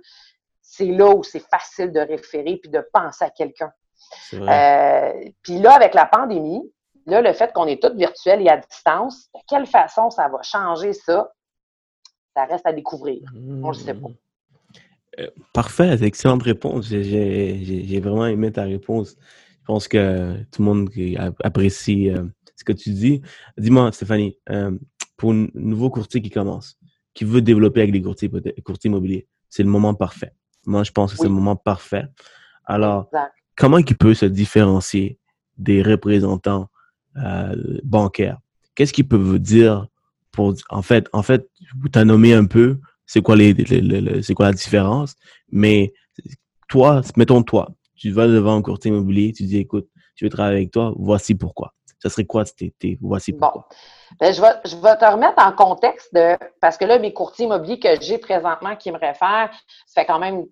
c'est là où c'est facile de référer puis de penser à quelqu'un. Euh, puis là, avec la pandémie, là, le fait qu'on est tous virtuels et à distance, de quelle façon ça va changer ça? Ça reste à découvrir. On ne sait pas. Euh, parfait, excellente réponse. J'ai vraiment aimé ta réponse. Je pense que tout le monde apprécie euh, ce que tu dis. Dis-moi, Stéphanie, euh, pour un nouveau courtier qui commence, qui veut développer avec des courtiers, courtiers immobiliers, c'est le moment parfait. Moi, je pense que c'est le moment parfait. Alors, comment il peut se différencier des représentants bancaires? Qu'est-ce qu'ils peuvent dire pour, en fait, en fait, tu as nommé un peu c'est quoi les, c'est quoi la différence. Mais toi, mettons toi, tu vas devant un courtier immobilier, tu dis écoute, je veux travailler avec toi, voici pourquoi. Ça serait quoi c'était voici pourquoi. Ben, je, vais, je vais te remettre en contexte de parce que là, mes courtiers immobiliers que j'ai présentement qui me réfèrent, ça fait quand même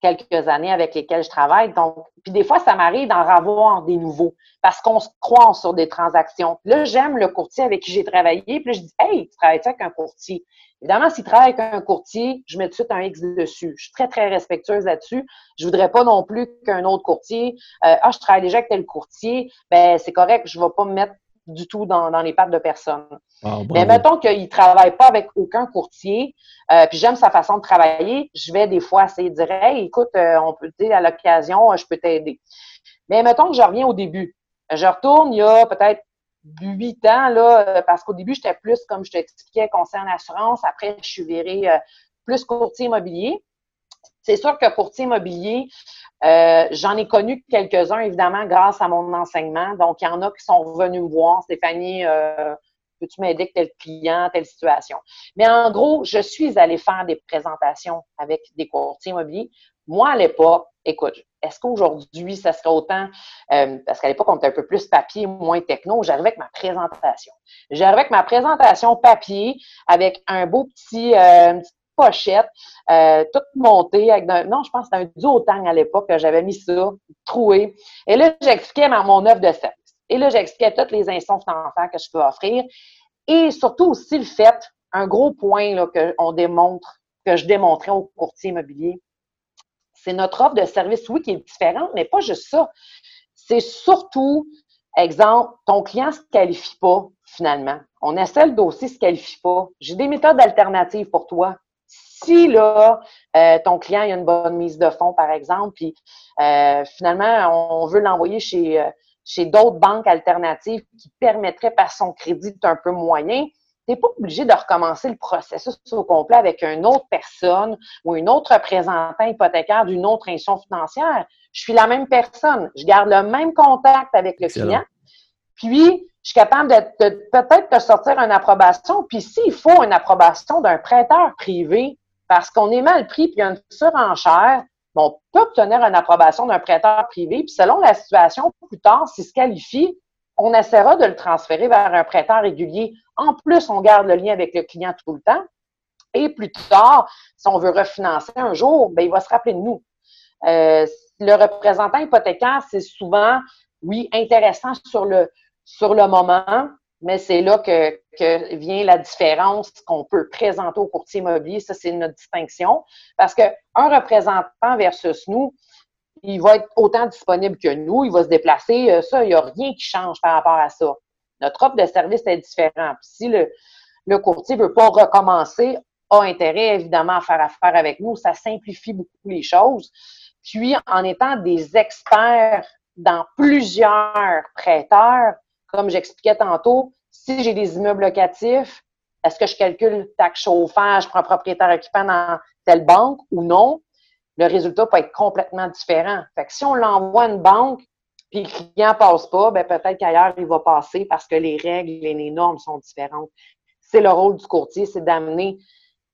quelques années avec lesquels je travaille. Donc, puis des fois, ça m'arrive d'en revoir des nouveaux parce qu'on se croit sur des transactions. là, j'aime le courtier avec qui j'ai travaillé. Puis je dis, hey, tu travailles avec un courtier? Évidemment, s'il travaille avec un courtier, je mets tout de suite un X dessus. Je suis très, très respectueuse là-dessus. Je voudrais pas non plus qu'un autre courtier, euh, ah, je travaille déjà avec tel courtier, ben c'est correct, je vais pas me mettre du tout dans, dans les pattes de personne. Ah, Mais mettons qu'il ne travaille pas avec aucun courtier, euh, puis j'aime sa façon de travailler, je vais des fois essayer de dire Hey, écoute, euh, on peut dire à l'occasion, je peux t'aider. Mais mettons que je reviens au début. Je retourne il y a peut-être huit ans, là, euh, parce qu'au début, j'étais plus, comme je t'expliquais, conseiller en assurance. Après, je suis virée plus courtier immobilier. C'est sûr que courtier immobilier, euh, j'en ai connu quelques-uns, évidemment, grâce à mon enseignement. Donc, il y en a qui sont revenus me voir. Stéphanie, euh, peux-tu m'aider avec tel client, telle situation? Mais en gros, je suis allée faire des présentations avec des courtiers immobiliers. Moi, à l'époque, écoute, est-ce qu'aujourd'hui, ça serait autant, euh, parce qu'à l'époque, on était un peu plus papier, moins techno, j'arrivais avec ma présentation. J'arrivais avec ma présentation papier, avec un beau petit, euh, pochette, euh, toute montée avec non, je pense que c'était un duotang à l'époque que j'avais mis ça, troué. Et là, j'expliquais mon œuvre de service. Et là, j'expliquais toutes les instances financières que je peux offrir. Et surtout aussi le fait, un gros point là, que on démontre, que je démontrais au courtier immobilier, c'est notre offre de service, oui, qui est différente, mais pas juste ça. C'est surtout, exemple, ton client ne se qualifie pas finalement. On essaie le dossier ne se qualifie pas. J'ai des méthodes alternatives pour toi si là, euh, ton client a une bonne mise de fonds, par exemple, puis euh, finalement, on veut l'envoyer chez, euh, chez d'autres banques alternatives qui permettraient par son crédit un peu moyen, tu n'es pas obligé de recommencer le processus au complet avec une autre personne ou une autre représentant hypothécaire d'une autre institution financière. Je suis la même personne. Je garde le même contact avec le client. Puis, je suis capable de, peut-être de sortir une approbation. Puis, s'il faut une approbation d'un prêteur privé, parce qu'on est mal pris, puis il y a une surenchère, on peut obtenir une approbation d'un prêteur privé, puis selon la situation, plus tard, s'il se qualifie, on essaiera de le transférer vers un prêteur régulier. En plus, on garde le lien avec le client tout le temps. Et plus tard, si on veut refinancer un jour, ben, il va se rappeler de nous. Euh, le représentant hypothécaire, c'est souvent, oui, intéressant sur le, sur le moment, mais c'est là que, vient la différence qu'on peut présenter au courtier immobilier. Ça, c'est notre distinction. Parce qu'un représentant versus nous, il va être autant disponible que nous, il va se déplacer. Euh, ça, il n'y a rien qui change par rapport à ça. Notre offre de service est différente. Si le, le courtier ne veut pas recommencer, a intérêt évidemment à faire affaire avec nous. Ça simplifie beaucoup les choses. Puis, en étant des experts dans plusieurs prêteurs, comme j'expliquais tantôt, si j'ai des immeubles locatifs, est-ce que je calcule taxe chauffage pour un propriétaire occupant dans telle banque ou non? Le résultat peut être complètement différent. Fait que si on l'envoie à une banque, puis le client ne passe pas, ben peut-être qu'ailleurs, il va passer parce que les règles et les normes sont différentes. C'est le rôle du courtier, c'est d'amener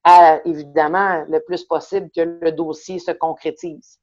à, évidemment, le plus possible que le dossier se concrétise.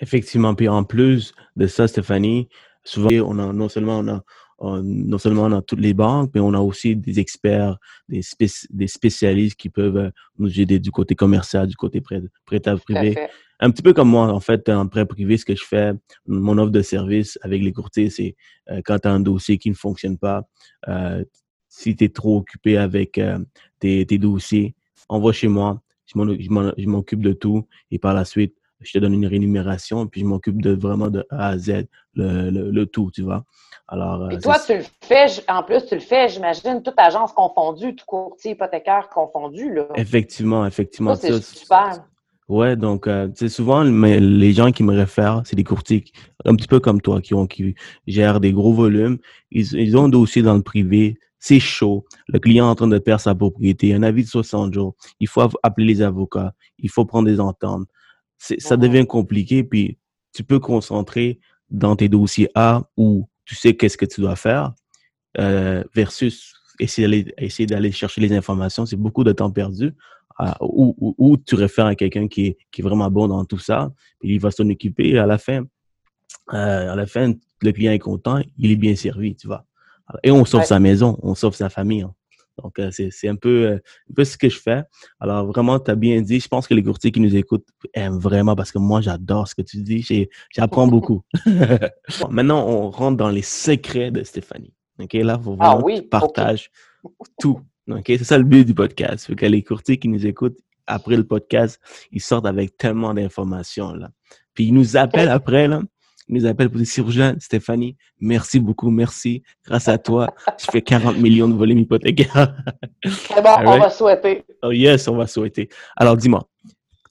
Effectivement. Puis en plus de ça, Stéphanie, souvent, on a, non seulement on a, non seulement dans toutes les banques, mais on a aussi des experts, des, des spécialistes qui peuvent euh, nous aider du côté commercial, du côté prêt, à privé. Un petit peu comme moi, en fait, en prêt privé, ce que je fais, mon offre de service avec les courtiers, c'est euh, quand tu as un dossier qui ne fonctionne pas, euh, si tu es trop occupé avec euh, tes, tes, dossiers, envoie chez moi. Je m'occupe de tout. Et par la suite, je te donne une rémunération. Puis je m'occupe de vraiment de A à Z, le, le, tout, tu vois. Alors, et toi, tu le fais, en plus, tu le fais, j'imagine, toute agence confondue, tout courtier hypothécaire confondu. Là. Effectivement, effectivement. c'est super. Ouais, donc euh, c'est souvent mais les gens qui me réfèrent, c'est des courtiers un petit peu comme toi qui ont qui gèrent des gros volumes. Ils, ils ont un dossier dans le privé, c'est chaud. Le client est en train de perdre sa propriété, un avis de 60 jours. Il faut appeler les avocats, il faut prendre des ententes. Ça devient compliqué, puis tu peux concentrer dans tes dossiers A où tu sais qu'est-ce que tu dois faire euh, versus essayer d'aller chercher les informations. C'est beaucoup de temps perdu ou, tu réfères à quelqu'un qui est, qui est vraiment bon dans tout ça, puis il va s'en occuper à la fin. Euh, à la fin, le client est content, il est bien servi, tu vois. Et on sauve sa maison, on sauve sa famille. Hein. Donc, euh, c'est un peu, euh, un peu ce que je fais. Alors, vraiment, tu as bien dit. Je pense que les courtiers qui nous écoutent aiment vraiment parce que moi, j'adore ce que tu dis. J'apprends beaucoup. Maintenant, on rentre dans les secrets de Stéphanie. OK, là, vous ah, oui, partage tout. OK? C'est ça le but du podcast. Fait que les courtiers qui nous écoutent après le podcast, ils sortent avec tellement d'informations, là. Puis ils nous appellent après, là. Nous appellent pour dire, Surgeon, Stéphanie, merci beaucoup, merci. Grâce à toi, je fais 40 millions de volumes hypothécaires. Très bon, on va souhaiter. Oh yes, on va souhaiter. Alors, dis-moi,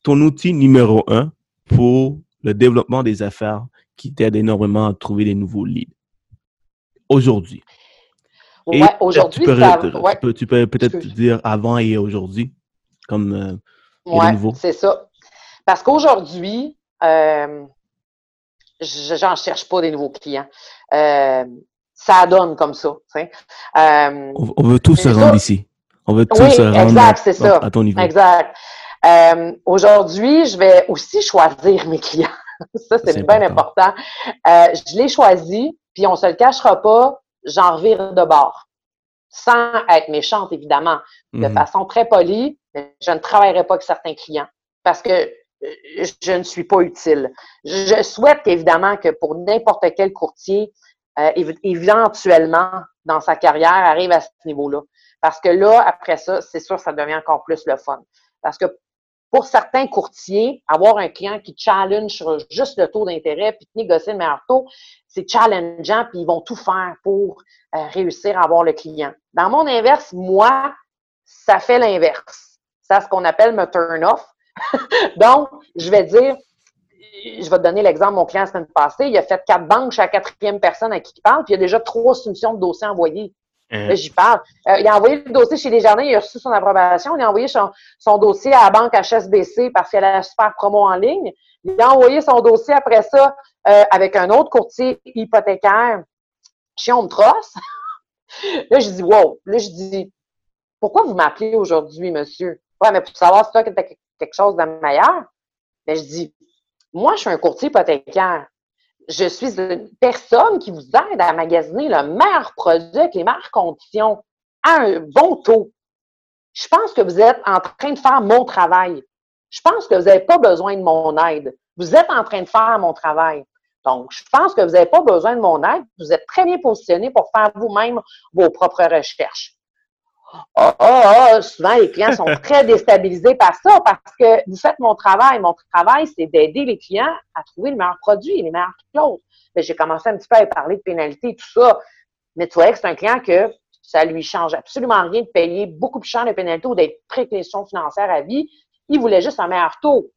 ton outil numéro un pour le développement des affaires qui t'aide énormément à trouver des nouveaux leads? Aujourd'hui. Ouais, aujourd'hui, tu peux, peut-être dire avant et aujourd'hui, comme euh, c'est ça. Parce qu'aujourd'hui, euh, j'en cherche pas des nouveaux clients. Euh, ça donne comme ça. Euh, on, veut tous se rendre ici. On veut tous se rendre à, ton niveau. Exact. Aujourd'hui, je vais aussi choisir mes clients. ça, c'est bien important. je l'ai choisi, puis on se le cachera pas, j'en revire de bord. Sans être méchante, évidemment, de mhm. façon très polie, je ne travaillerai pas avec certains clients parce que euh, je ne suis pas utile. Je souhaite évidemment que pour n'importe quel courtier, euh, éventuellement, dans sa carrière, arrive à ce niveau-là. Parce que là, après ça, c'est sûr, ça devient encore plus le fun. Parce que pour certains courtiers, avoir un client qui challenge sur juste le taux d'intérêt puis négocier le meilleur taux, c'est challengeant puis ils vont tout faire pour euh, réussir à avoir le client. Dans mon inverse, moi, ça fait l'inverse. C'est ce qu'on appelle me turn off. Donc, je vais dire, je vais te donner l'exemple, mon client la semaine passée, il a fait quatre banques chez la quatrième personne à qui il parle, puis il y a déjà trois solutions de dossiers envoyées. Hein? J'y parle. Euh, il a envoyé le dossier chez Desjardins, il a reçu son approbation. Il a envoyé son, dossier à la banque HSBC parce qu'elle a la super promo en ligne. Il a envoyé son dossier après ça euh, avec un autre courtier hypothécaire chez Homtros. là, je dis, wow. Là, je dis, pourquoi vous m'appelez aujourd'hui, monsieur? Ouais, mais pour savoir si toi, tu as quelque chose de meilleur. Je dis, moi, je suis un courtier hypothécaire je suis une personne qui vous aide à magasiner le meilleur produit avec les meilleures conditions à un bon taux. Je pense que vous êtes en train de faire mon travail. Je pense que vous n'avez pas besoin de mon aide. Vous êtes en train de faire mon travail. Donc, je pense que vous n'avez pas besoin de mon aide. Vous êtes très bien positionné pour faire vous-même vos propres recherches. Ah, ah, ah, souvent, les clients sont très déstabilisés par ça parce que vous faites mon travail. Mon travail, c'est d'aider les clients à trouver le meilleur produit, les meilleures clauses. J'ai commencé un petit peu à parler de pénalité et tout ça. Mais tu vois que c'est un client que ça lui change absolument rien de payer beaucoup plus cher de pénalité ou d'être précaution financière à vie. Il voulait juste un meilleur taux.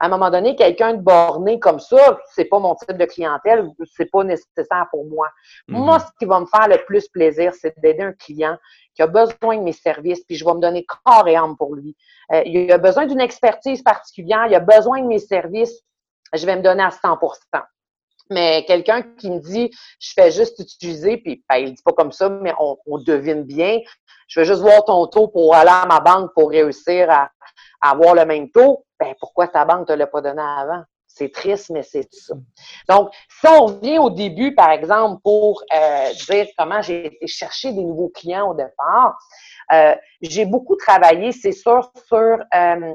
À un moment donné, quelqu'un de borné comme ça, c'est pas mon type de clientèle, c'est pas nécessaire pour moi. Moi, mm-hmm. ce qui va me faire le plus plaisir, c'est d'aider un client qui a besoin de mes services, puis je vais me donner corps et âme pour lui. Euh, il a besoin d'une expertise particulière, il a besoin de mes services, je vais me donner à 100% mais quelqu'un qui me dit, je fais juste utiliser, puis ben, il dit pas comme ça, mais on, devine bien, je vais juste voir ton taux pour aller à ma banque pour réussir à, avoir le même taux, ben pourquoi ta banque ne te l'a pas donné avant? C'est triste, mais c'est ça. Donc, si on revient au début, par exemple, pour euh, dire comment j'ai été chercher des nouveaux clients au départ, euh, j'ai beaucoup travaillé, c'est sûr, sur euh,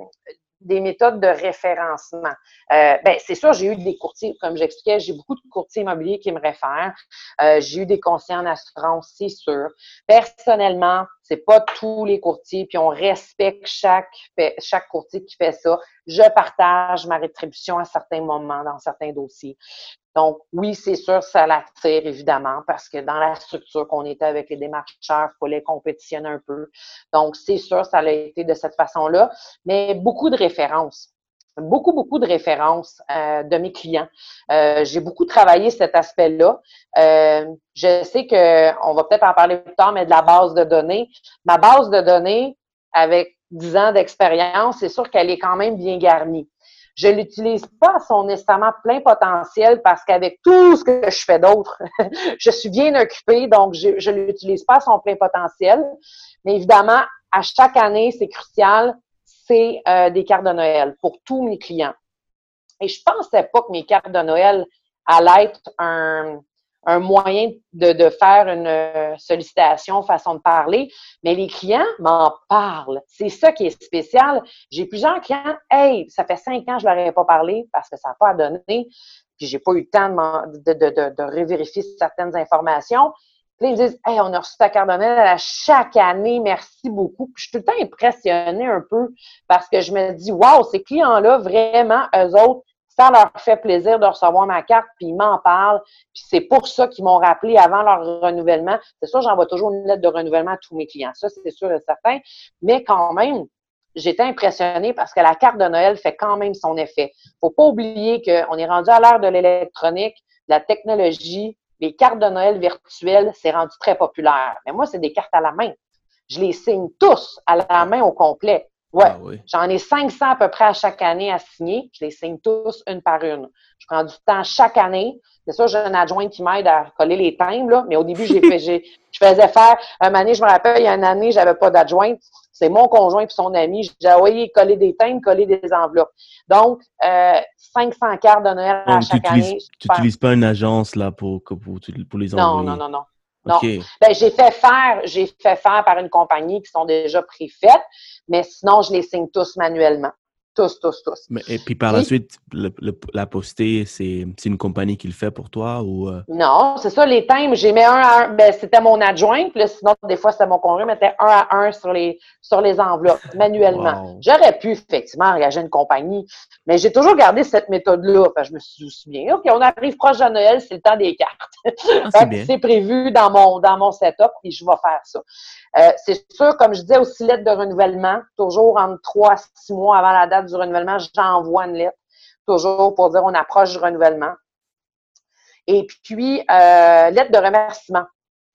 des méthodes de référencement. Euh, ben, c'est sûr, j'ai eu des courtiers, comme j'expliquais, j'ai beaucoup de courtiers immobiliers qui me réfèrent. Euh, j'ai eu des conseillers en assurance, c'est sûr. Personnellement, c'est pas tous les courtiers, puis on respecte chaque, chaque courtier qui fait ça. Je partage ma rétribution à certains moments dans certains dossiers. Donc, oui, c'est sûr, ça l'attire, évidemment, parce que dans la structure qu'on était avec les démarcheurs, il fallait compétitionner un peu. Donc, c'est sûr, ça a été de cette façon-là. Mais beaucoup de références beaucoup, beaucoup de références euh, de mes clients. Euh, j'ai beaucoup travaillé cet aspect-là. Euh, je sais qu'on va peut-être en parler plus tard, mais de la base de données. Ma base de données, avec 10 ans d'expérience, c'est sûr qu'elle est quand même bien garnie. Je l'utilise pas à son nécessairement plein potentiel parce qu'avec tout ce que je fais d'autre, je suis bien occupée, donc je ne l'utilise pas à son plein potentiel. Mais évidemment, à chaque année, c'est crucial, c'est euh, des cartes de Noël pour tous mes clients. Et je pensais pas que mes cartes de Noël allaient être un, un moyen de, de, faire une euh, sollicitation, façon de parler, mais les clients m'en parlent. C'est ça qui est spécial. J'ai plusieurs clients, hey, ça fait cinq ans que je leur ai pas parlé parce que ça n'a pas à donner, puis j'ai pas eu le temps de, de, de, revérifier certaines informations. Puis ils disent, hey, on a reçu ta de à chaque année, merci beaucoup. Puis je suis tout le temps impressionnée un peu parce que je me dis, wow, ces clients-là, vraiment, eux autres, ça leur fait plaisir de recevoir ma carte, puis ils m'en parlent. Puis c'est pour ça qu'ils m'ont rappelé avant leur renouvellement. C'est sûr, j'envoie toujours une lettre de renouvellement à tous mes clients. Ça, c'est sûr et certain. Mais quand même, j'étais impressionnée parce que la carte de Noël fait quand même son effet. Faut pas oublier qu'on est rendu à l'ère de l'électronique, de la technologie. Les cartes de Noël virtuelles, c'est rendu très populaire. Mais moi, c'est des cartes à la main. Je les signe tous à la main au complet. Ouais. Ah J'en ai 500 à peu près à chaque année à signer. Je les signe tous une par une. Je prends du temps chaque année. C'est ça, j'ai un adjoint qui m'aide à coller les timbres, là. Mais au début, j'ai fait, j'ai, je faisais faire, un année, je me rappelle, il y a une année, j'avais pas d'adjointe. C'est mon conjoint et son ami. J'ai dit, ah oui, coller des timbres, coller des enveloppes. Donc, euh, 500 cartes de Noël à chaque année. Tu n'utilises pas une agence, là, pour, pour, pour les envoyer? Non, non, non, non. Non. Ben, j'ai fait faire, j'ai fait faire par une compagnie qui sont déjà préfaites, mais sinon, je les signe tous manuellement. Tous, tous, tous. Mais, et puis par la suite, la postée, c'est une compagnie qui le fait pour toi ou? Euh? Non, c'est ça, les timbres, j'ai mis un à un. Ben, c'était mon adjoint, puis sinon, des fois, c'était mon conjoint, mettait un à un sur les, sur les enveloppes, manuellement. J'aurais pu, effectivement, engager une compagnie, mais j'ai toujours gardé cette méthode-là. je me suis souviens, OK, on arrive proche de Noël, c'est le temps des cartes. Ah, c'est prévu dans mon, dans mon setup, et je vais faire ça. Euh, c'est sûr, comme je disais, aussi lettre de renouvellement, toujours entre trois à six mois avant la date du renouvellement, j'envoie une lettre, toujours pour dire on approche du renouvellement. Et puis, euh, lettre de remerciement.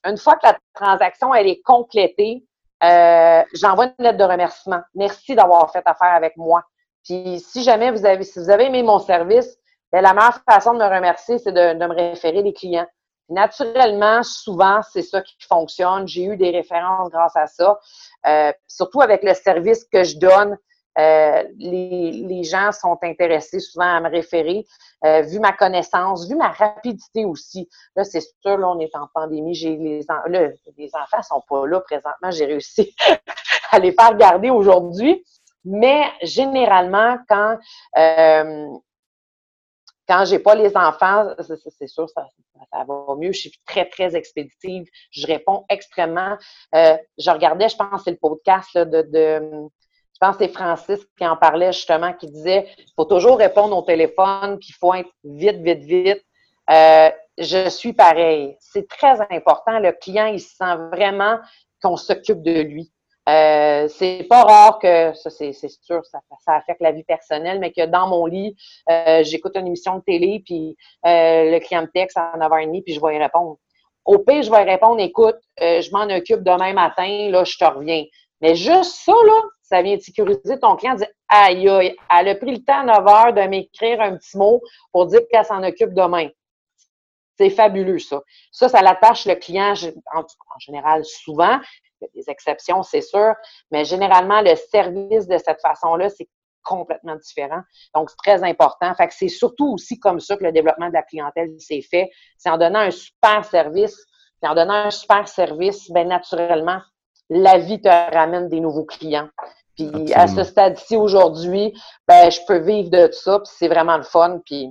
Une fois que la transaction elle est complétée, euh, j'envoie une lettre de remerciement. Merci d'avoir fait affaire avec moi. Puis si jamais vous avez, si vous avez aimé mon service, bien, la meilleure façon de me remercier, c'est de, de me référer des clients. Naturellement, souvent, c'est ça qui fonctionne. J'ai eu des références grâce à ça. Euh, surtout avec le service que je donne, euh, les, gens sont intéressés souvent à me référer, euh, vu ma connaissance, vu ma rapidité aussi. Là, c'est sûr, là, on est en pandémie, j'ai les, là, les enfants sont pas là présentement, j'ai réussi à les faire garder aujourd'hui. Mais généralement, quand euh, quand pas les enfants, c'est sûr, ça, ça, va mieux. Je suis très, très expéditive. Je réponds extrêmement. Euh, je regardais, je pense, c'est le podcast de, je pense que c'est Francis qui en parlait justement, qui disait il faut toujours répondre au téléphone, puis il faut être vite, vite, vite. Euh, je suis pareil. C'est très important. Le client, il se sent vraiment qu'on s'occupe de lui. Euh, c'est pas rare que, ça c'est sûr, ça, ça affecte la vie personnelle, mais que dans mon lit, euh, j'écoute une émission de télé, puis euh, le client me texte à 9h30, puis je vais y répondre. Au pire, je vais répondre, écoute, euh, je m'en occupe demain matin, là, je te reviens. Mais juste ça, là, ça vient sécuriser ton client, dire Aïe, aïe, elle a pris le temps à 9 h de m'écrire un petit mot pour dire qu'elle s'en occupe demain. C'est fabuleux, ça. Ça, ça l'attache le client, en, général, souvent, y a des exceptions, c'est sûr, mais généralement, le service de cette façon-là, c'est complètement différent. Donc, c'est très important. Fait que c'est surtout aussi comme ça que le développement de la clientèle s'est fait. C'est en donnant un super service. C'est en donnant un super service, bien naturellement, la vie te ramène des nouveaux clients. Puis à ce stade-ci aujourd'hui, ben je peux vivre de ça, puis c'est vraiment le fun. Puis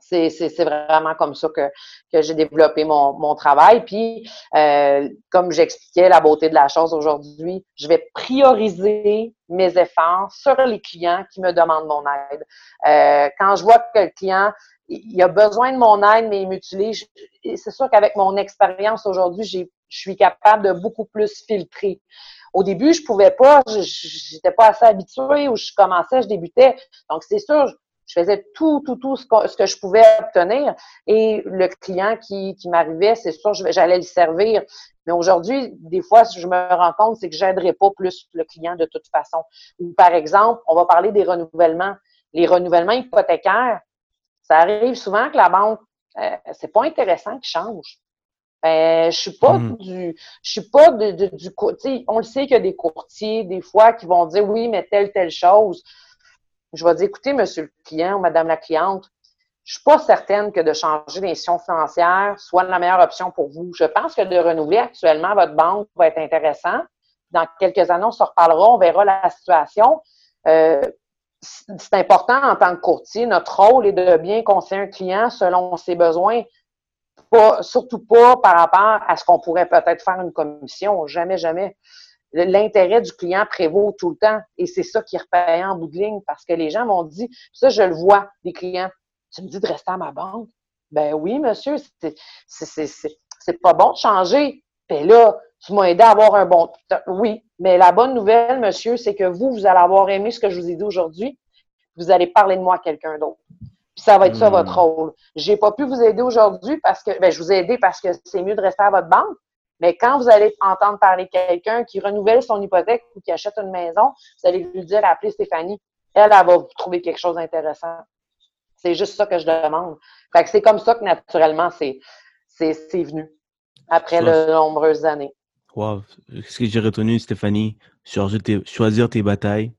c'est vraiment comme ça que, que j'ai développé mon, mon, travail. Puis, euh, comme j'expliquais la beauté de la chose aujourd'hui, je vais prioriser mes efforts sur les clients qui me demandent mon aide. Euh, quand je vois que le client il a besoin de mon aide, mais il m'utilise, c'est sûr qu'avec mon expérience aujourd'hui, je suis capable de beaucoup plus filtrer. Au début, je pouvais pas, je n'étais pas assez habituée ou je commençais, je débutais. Donc, c'est sûr, je faisais tout, tout, tout ce que, je pouvais obtenir. Et le client qui, m'arrivait, c'est sûr, j'allais le servir. Mais aujourd'hui, des fois, je me rends compte, c'est que j'aiderais pas plus le client de toute façon. Ou par exemple, on va parler des renouvellements. Les renouvellements hypothécaires, ça arrive souvent que la banque, euh, c'est pas intéressant qu'ils change. Ben, je suis pas mm. du, je suis pas de, de du, on le sait qu'il y a des courtiers, des fois, qui vont dire oui, mais telle, telle chose je vais dire, écoutez, monsieur le client ou madame la cliente, je suis pas certaine que de changer d'institution financière soit la meilleure option pour vous. Je pense que de renouveler actuellement votre banque va être intéressant. Dans quelques années, on se reparlera, on verra la situation. Euh, c'est important en tant que courtier. Notre rôle est de bien conseiller un client selon ses besoins, surtout pas par rapport à ce qu'on pourrait peut-être faire une commission. Jamais, jamais l'intérêt du client prévaut tout le temps. Et c'est ça qui repayé en bout de ligne parce que les gens m'ont dit, ça, je le vois, les clients. Tu me dis de rester à ma banque? Ben oui, monsieur, c'est pas bon de changer. Ben là, tu m'as aidé à avoir un bon. Oui, mais la bonne nouvelle, monsieur, c'est que vous, vous allez avoir aimé ce que je vous ai dit aujourd'hui. Vous allez parler de moi à quelqu'un d'autre. Puis ça va être ça hmm. votre rôle. J'ai pas pu vous aider aujourd'hui parce que, ben, je vous ai aidé parce que c'est mieux de rester à votre banque. Mais quand vous allez entendre parler de quelqu'un qui renouvelle son hypothèque ou qui achète une maison, vous allez lui dire appelez Stéphanie. Elle, elle va vous trouver quelque chose d'intéressant. C'est juste ça que je demande. Fait que c'est comme ça que naturellement c'est c'est venu après de nombreuses années. Wow. Ce que j'ai retenu, Stéphanie, choisir tes batailles,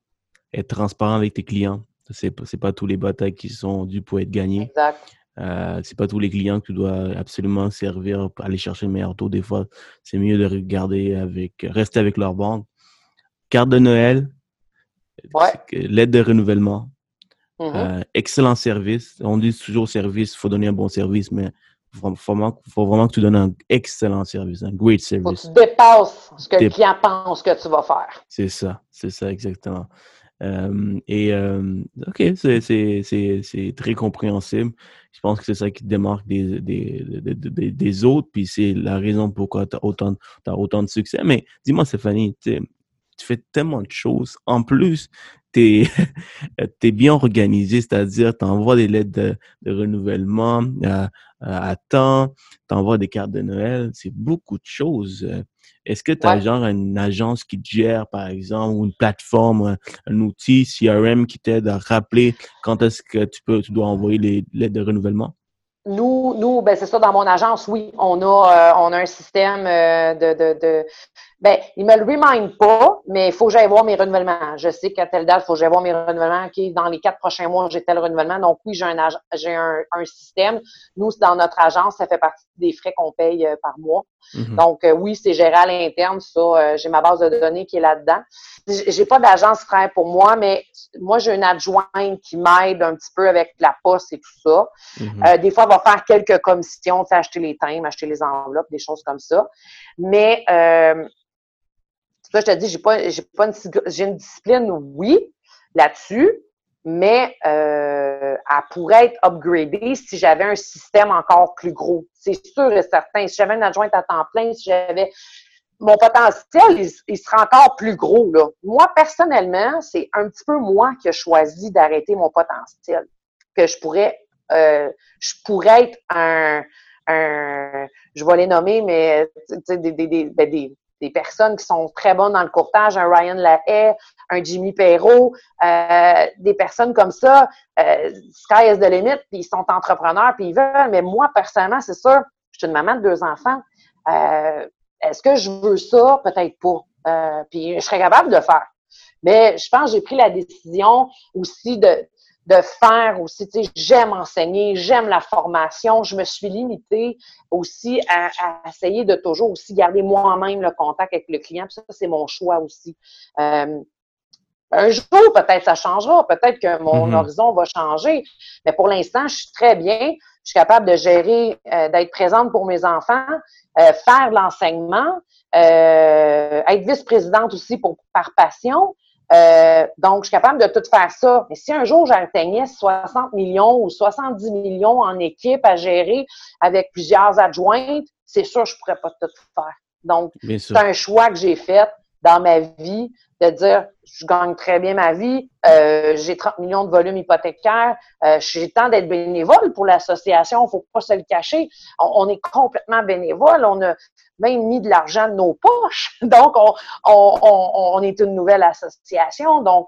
être transparent avec tes clients. C'est pas, pas tous les batailles qui sont dues pour être gagnées. Exact. Euh, c'est pas tous les clients que tu dois absolument servir, aller chercher le meilleur taux. Des fois, c'est mieux de regarder avec, rester avec leur banque. Carte de Noël, l'aide de renouvellement, mm-hmm. euh, excellent service. On dit toujours service, il faut donner un bon service, mais il faut, faut, vraiment que tu donnes un excellent service, un great service. Faut que tu dépasses ce que le client pense que tu vas faire. C'est ça, c'est ça, exactement. Euh, et euh, OK, c'est très compréhensible. Je pense que c'est ça qui te démarque des, des, des, des autres, puis c'est la raison pourquoi tu as autant, de succès. Mais dis-moi, Stéphanie, tu fais tellement de choses. En plus, tu es, bien organisé, c'est-à-dire tu envoies des lettres de, renouvellement à, à temps, tu envoies des cartes de Noël. C'est beaucoup de choses. Est-ce que tu as genre une agence qui te gère, par exemple, ou une plateforme, un, outil CRM qui t'aide à rappeler quand est-ce que tu peux, tu dois envoyer les lettres de renouvellement? Nous, nous, ben c'est ça, dans mon agence, oui, on a, euh, on a un système euh, de, de, de, ben, il me le remind pas, mais il faut que j'aille voir mes renouvellements. Je sais qu'à telle date, il faut que j'aille voir mes renouvellements. OK, dans les quatre prochains mois, j'ai tel renouvellement. Donc, oui, j'ai un, j'ai un, un, système. Nous, dans notre agence, ça fait partie des frais qu'on paye euh, par mois. Mm-hmm. Donc, euh, oui, c'est géré à l'interne. Ça, euh, j'ai ma base de données qui est là-dedans. J'ai pas d'agence frère pour moi, mais moi, j'ai une adjointe qui m'aide un petit peu avec la poste et tout ça. Mm-hmm. des fois, elle va faire quelques commissions, acheter les timbres, acheter les enveloppes, des choses comme ça. Mais Là, je te dis, j'ai pas, j'ai pas une, j'ai une discipline, oui, là-dessus, mais euh, elle pourrait être upgradée si j'avais un système encore plus gros. C'est sûr et certain. Si j'avais une adjointe à temps plein, si j'avais mon potentiel, il, il sera encore plus gros. Là. Moi, personnellement, c'est un petit peu moi qui ai choisi d'arrêter mon potentiel. Que je pourrais, euh, je pourrais être un, un, je vais les nommer, mais des, des, des, ben, des, des personnes qui sont très bonnes dans le courtage, un Ryan Lahaye, un Jimmy Perrault, euh, des personnes comme ça, euh, sky is the limit, puis ils sont entrepreneurs, puis ils veulent. Mais moi, personnellement, c'est sûr, je suis une maman de deux enfants. Euh, est-ce que je veux ça? Peut-être pas. Euh, puis je serais capable de le faire. Mais je pense que j'ai pris la décision aussi de, de faire aussi, tu sais, j'aime enseigner, j'aime la formation. Je me suis limitée aussi à, essayer de toujours aussi garder moi-même le contact avec le client. Puis ça, c'est mon choix aussi. Euh, Un jour, peut-être ça changera, peut-être que mon mm-hmm. horizon va changer, mais pour l'instant, je suis très bien. Je suis capable de gérer, euh, d'être présente pour mes enfants, euh, faire de l'enseignement, être vice-présidente aussi pour, par passion. Donc, je suis capable de tout faire ça. Mais si un jour j'atteignais 60 millions ou 70 millions en équipe à gérer avec plusieurs adjointes, c'est sûr que je ne pourrais pas tout faire. Donc, c'est un choix que j'ai fait dans ma vie de dire je gagne très bien ma vie, euh, j'ai 30 millions de volumes hypothécaires, euh, j'ai le temps d'être bénévole pour l'association, faut pas se le cacher. On, est complètement bénévole, on a même mis de l'argent de nos poches, donc on, on, est une nouvelle association, donc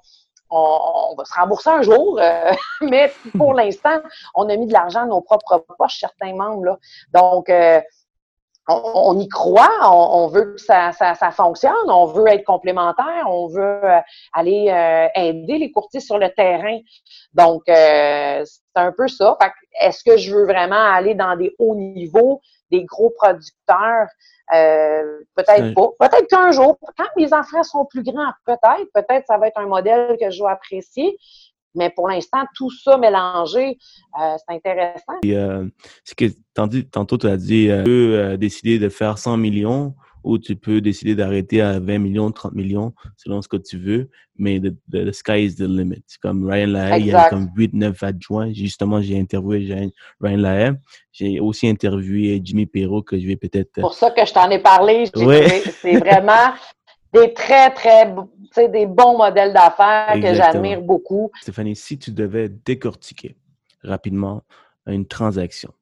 on, va se rembourser un jour, euh, mais pour l'instant, on a mis de l'argent de nos propres poches, certains membres. Là. Donc, on, y croit, on, veut que ça, ça, fonctionne, on veut être complémentaire, on veut euh, aller euh, aider les courtiers sur le terrain. Donc, euh, c'est un peu ça. Est-ce que je veux vraiment aller dans des hauts niveaux, des gros producteurs? peut-être pas. Peut-être qu'un jour, quand mes enfants sont plus grands, peut-être, peut-être ça va être un modèle que je vais apprécier. Mais pour l'instant, tout ça mélangé, euh, c'est intéressant. Euh, ce que tantôt, tu as dit, euh, tu peux décider de faire 100 millions ou tu peux décider d'arrêter à 20 millions, 30 millions, selon ce que tu veux, mais the, sky is the limit. Comme Ryan Lahaye, il y a comme 8, 9 adjoints. Justement, j'ai interviewé Ryan Lahaye. J'ai aussi interviewé Jimmy Perrault, que je vais peut-être... C'est pour ça que je t'en ai parlé. C'est vraiment des très, très, des bons modèles d'affaires que j'admire beaucoup. Stéphanie, si tu devais décortiquer rapidement une transaction,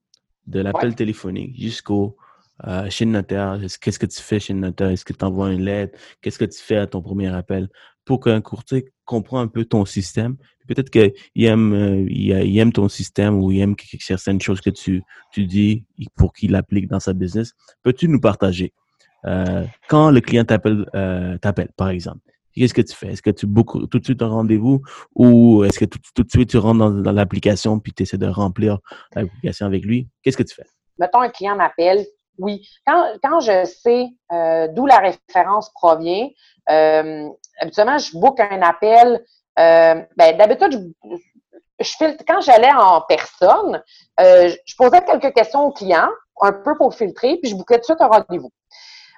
de l'appel téléphonique jusqu'au euh, chez le notaire, qu'est-ce que tu fais chez le notaire? Est-ce que tu envoies une lettre? Qu'est-ce que tu fais à ton premier appel? Pour qu'un courtier comprenne un peu ton système, peut-être qu'il aime, euh, il aime ton système ou il aime certaines choses que tu, tu dis pour qu'il l'applique dans sa business. Peux-tu nous partager euh, quand le client t'appelle, euh, t'appelle, par exemple, qu'est-ce que tu fais? Est-ce que tu bookes tout de suite un rendez-vous ou est-ce que tout, de suite tu rentres dans, l'application puis tu essaies de remplir l'application avec lui? Qu'est-ce que tu fais? Mettons un client m'appelle, oui. Quand, je sais euh, d'où la référence provient, habituellement, je book un appel. ben, d'habitude, je, filtre, quand j'allais en personne, je posais quelques questions au client, un peu pour filtrer, puis je bouquais tout de suite un rendez-vous.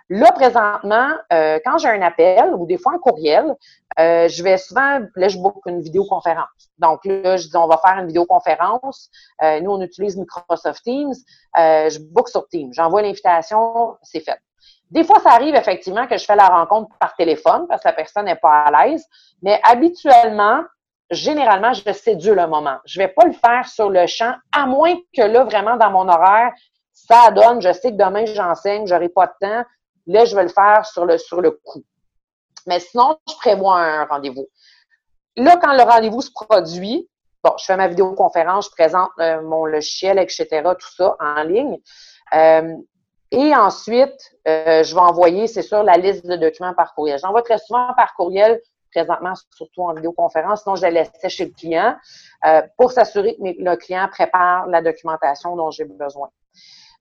Là, présentement, euh, quand j'ai un appel ou des fois un courriel, euh, je vais souvent, là, je book une vidéoconférence. Donc là, je dis, on va faire une vidéoconférence. Euh, nous, on utilise Microsoft Teams. je book sur Teams. J'envoie l'invitation, c'est fait. Des fois, ça arrive effectivement que je fais la rencontre par téléphone parce que la personne n'est pas à l'aise. Mais habituellement, généralement, je séduis le moment. Je vais pas le faire sur le champ, à moins que là, vraiment, dans mon horaire, ça donne, je sais que demain, j'enseigne, j'aurai pas de temps, Là, je vais le faire sur le, sur le coup. Mais sinon, je prévois un rendez-vous. Là, quand le rendez-vous se produit, bon, je fais ma vidéoconférence, je présente euh, mon logiciel, etc., tout ça en ligne. Euh, et ensuite, euh, je vais envoyer, c'est sûr, la liste de documents par courriel. J'envoie très souvent par courriel, présentement, surtout en vidéoconférence, sinon je la laissais chez le client pour s'assurer que le client prépare la documentation dont j'ai besoin.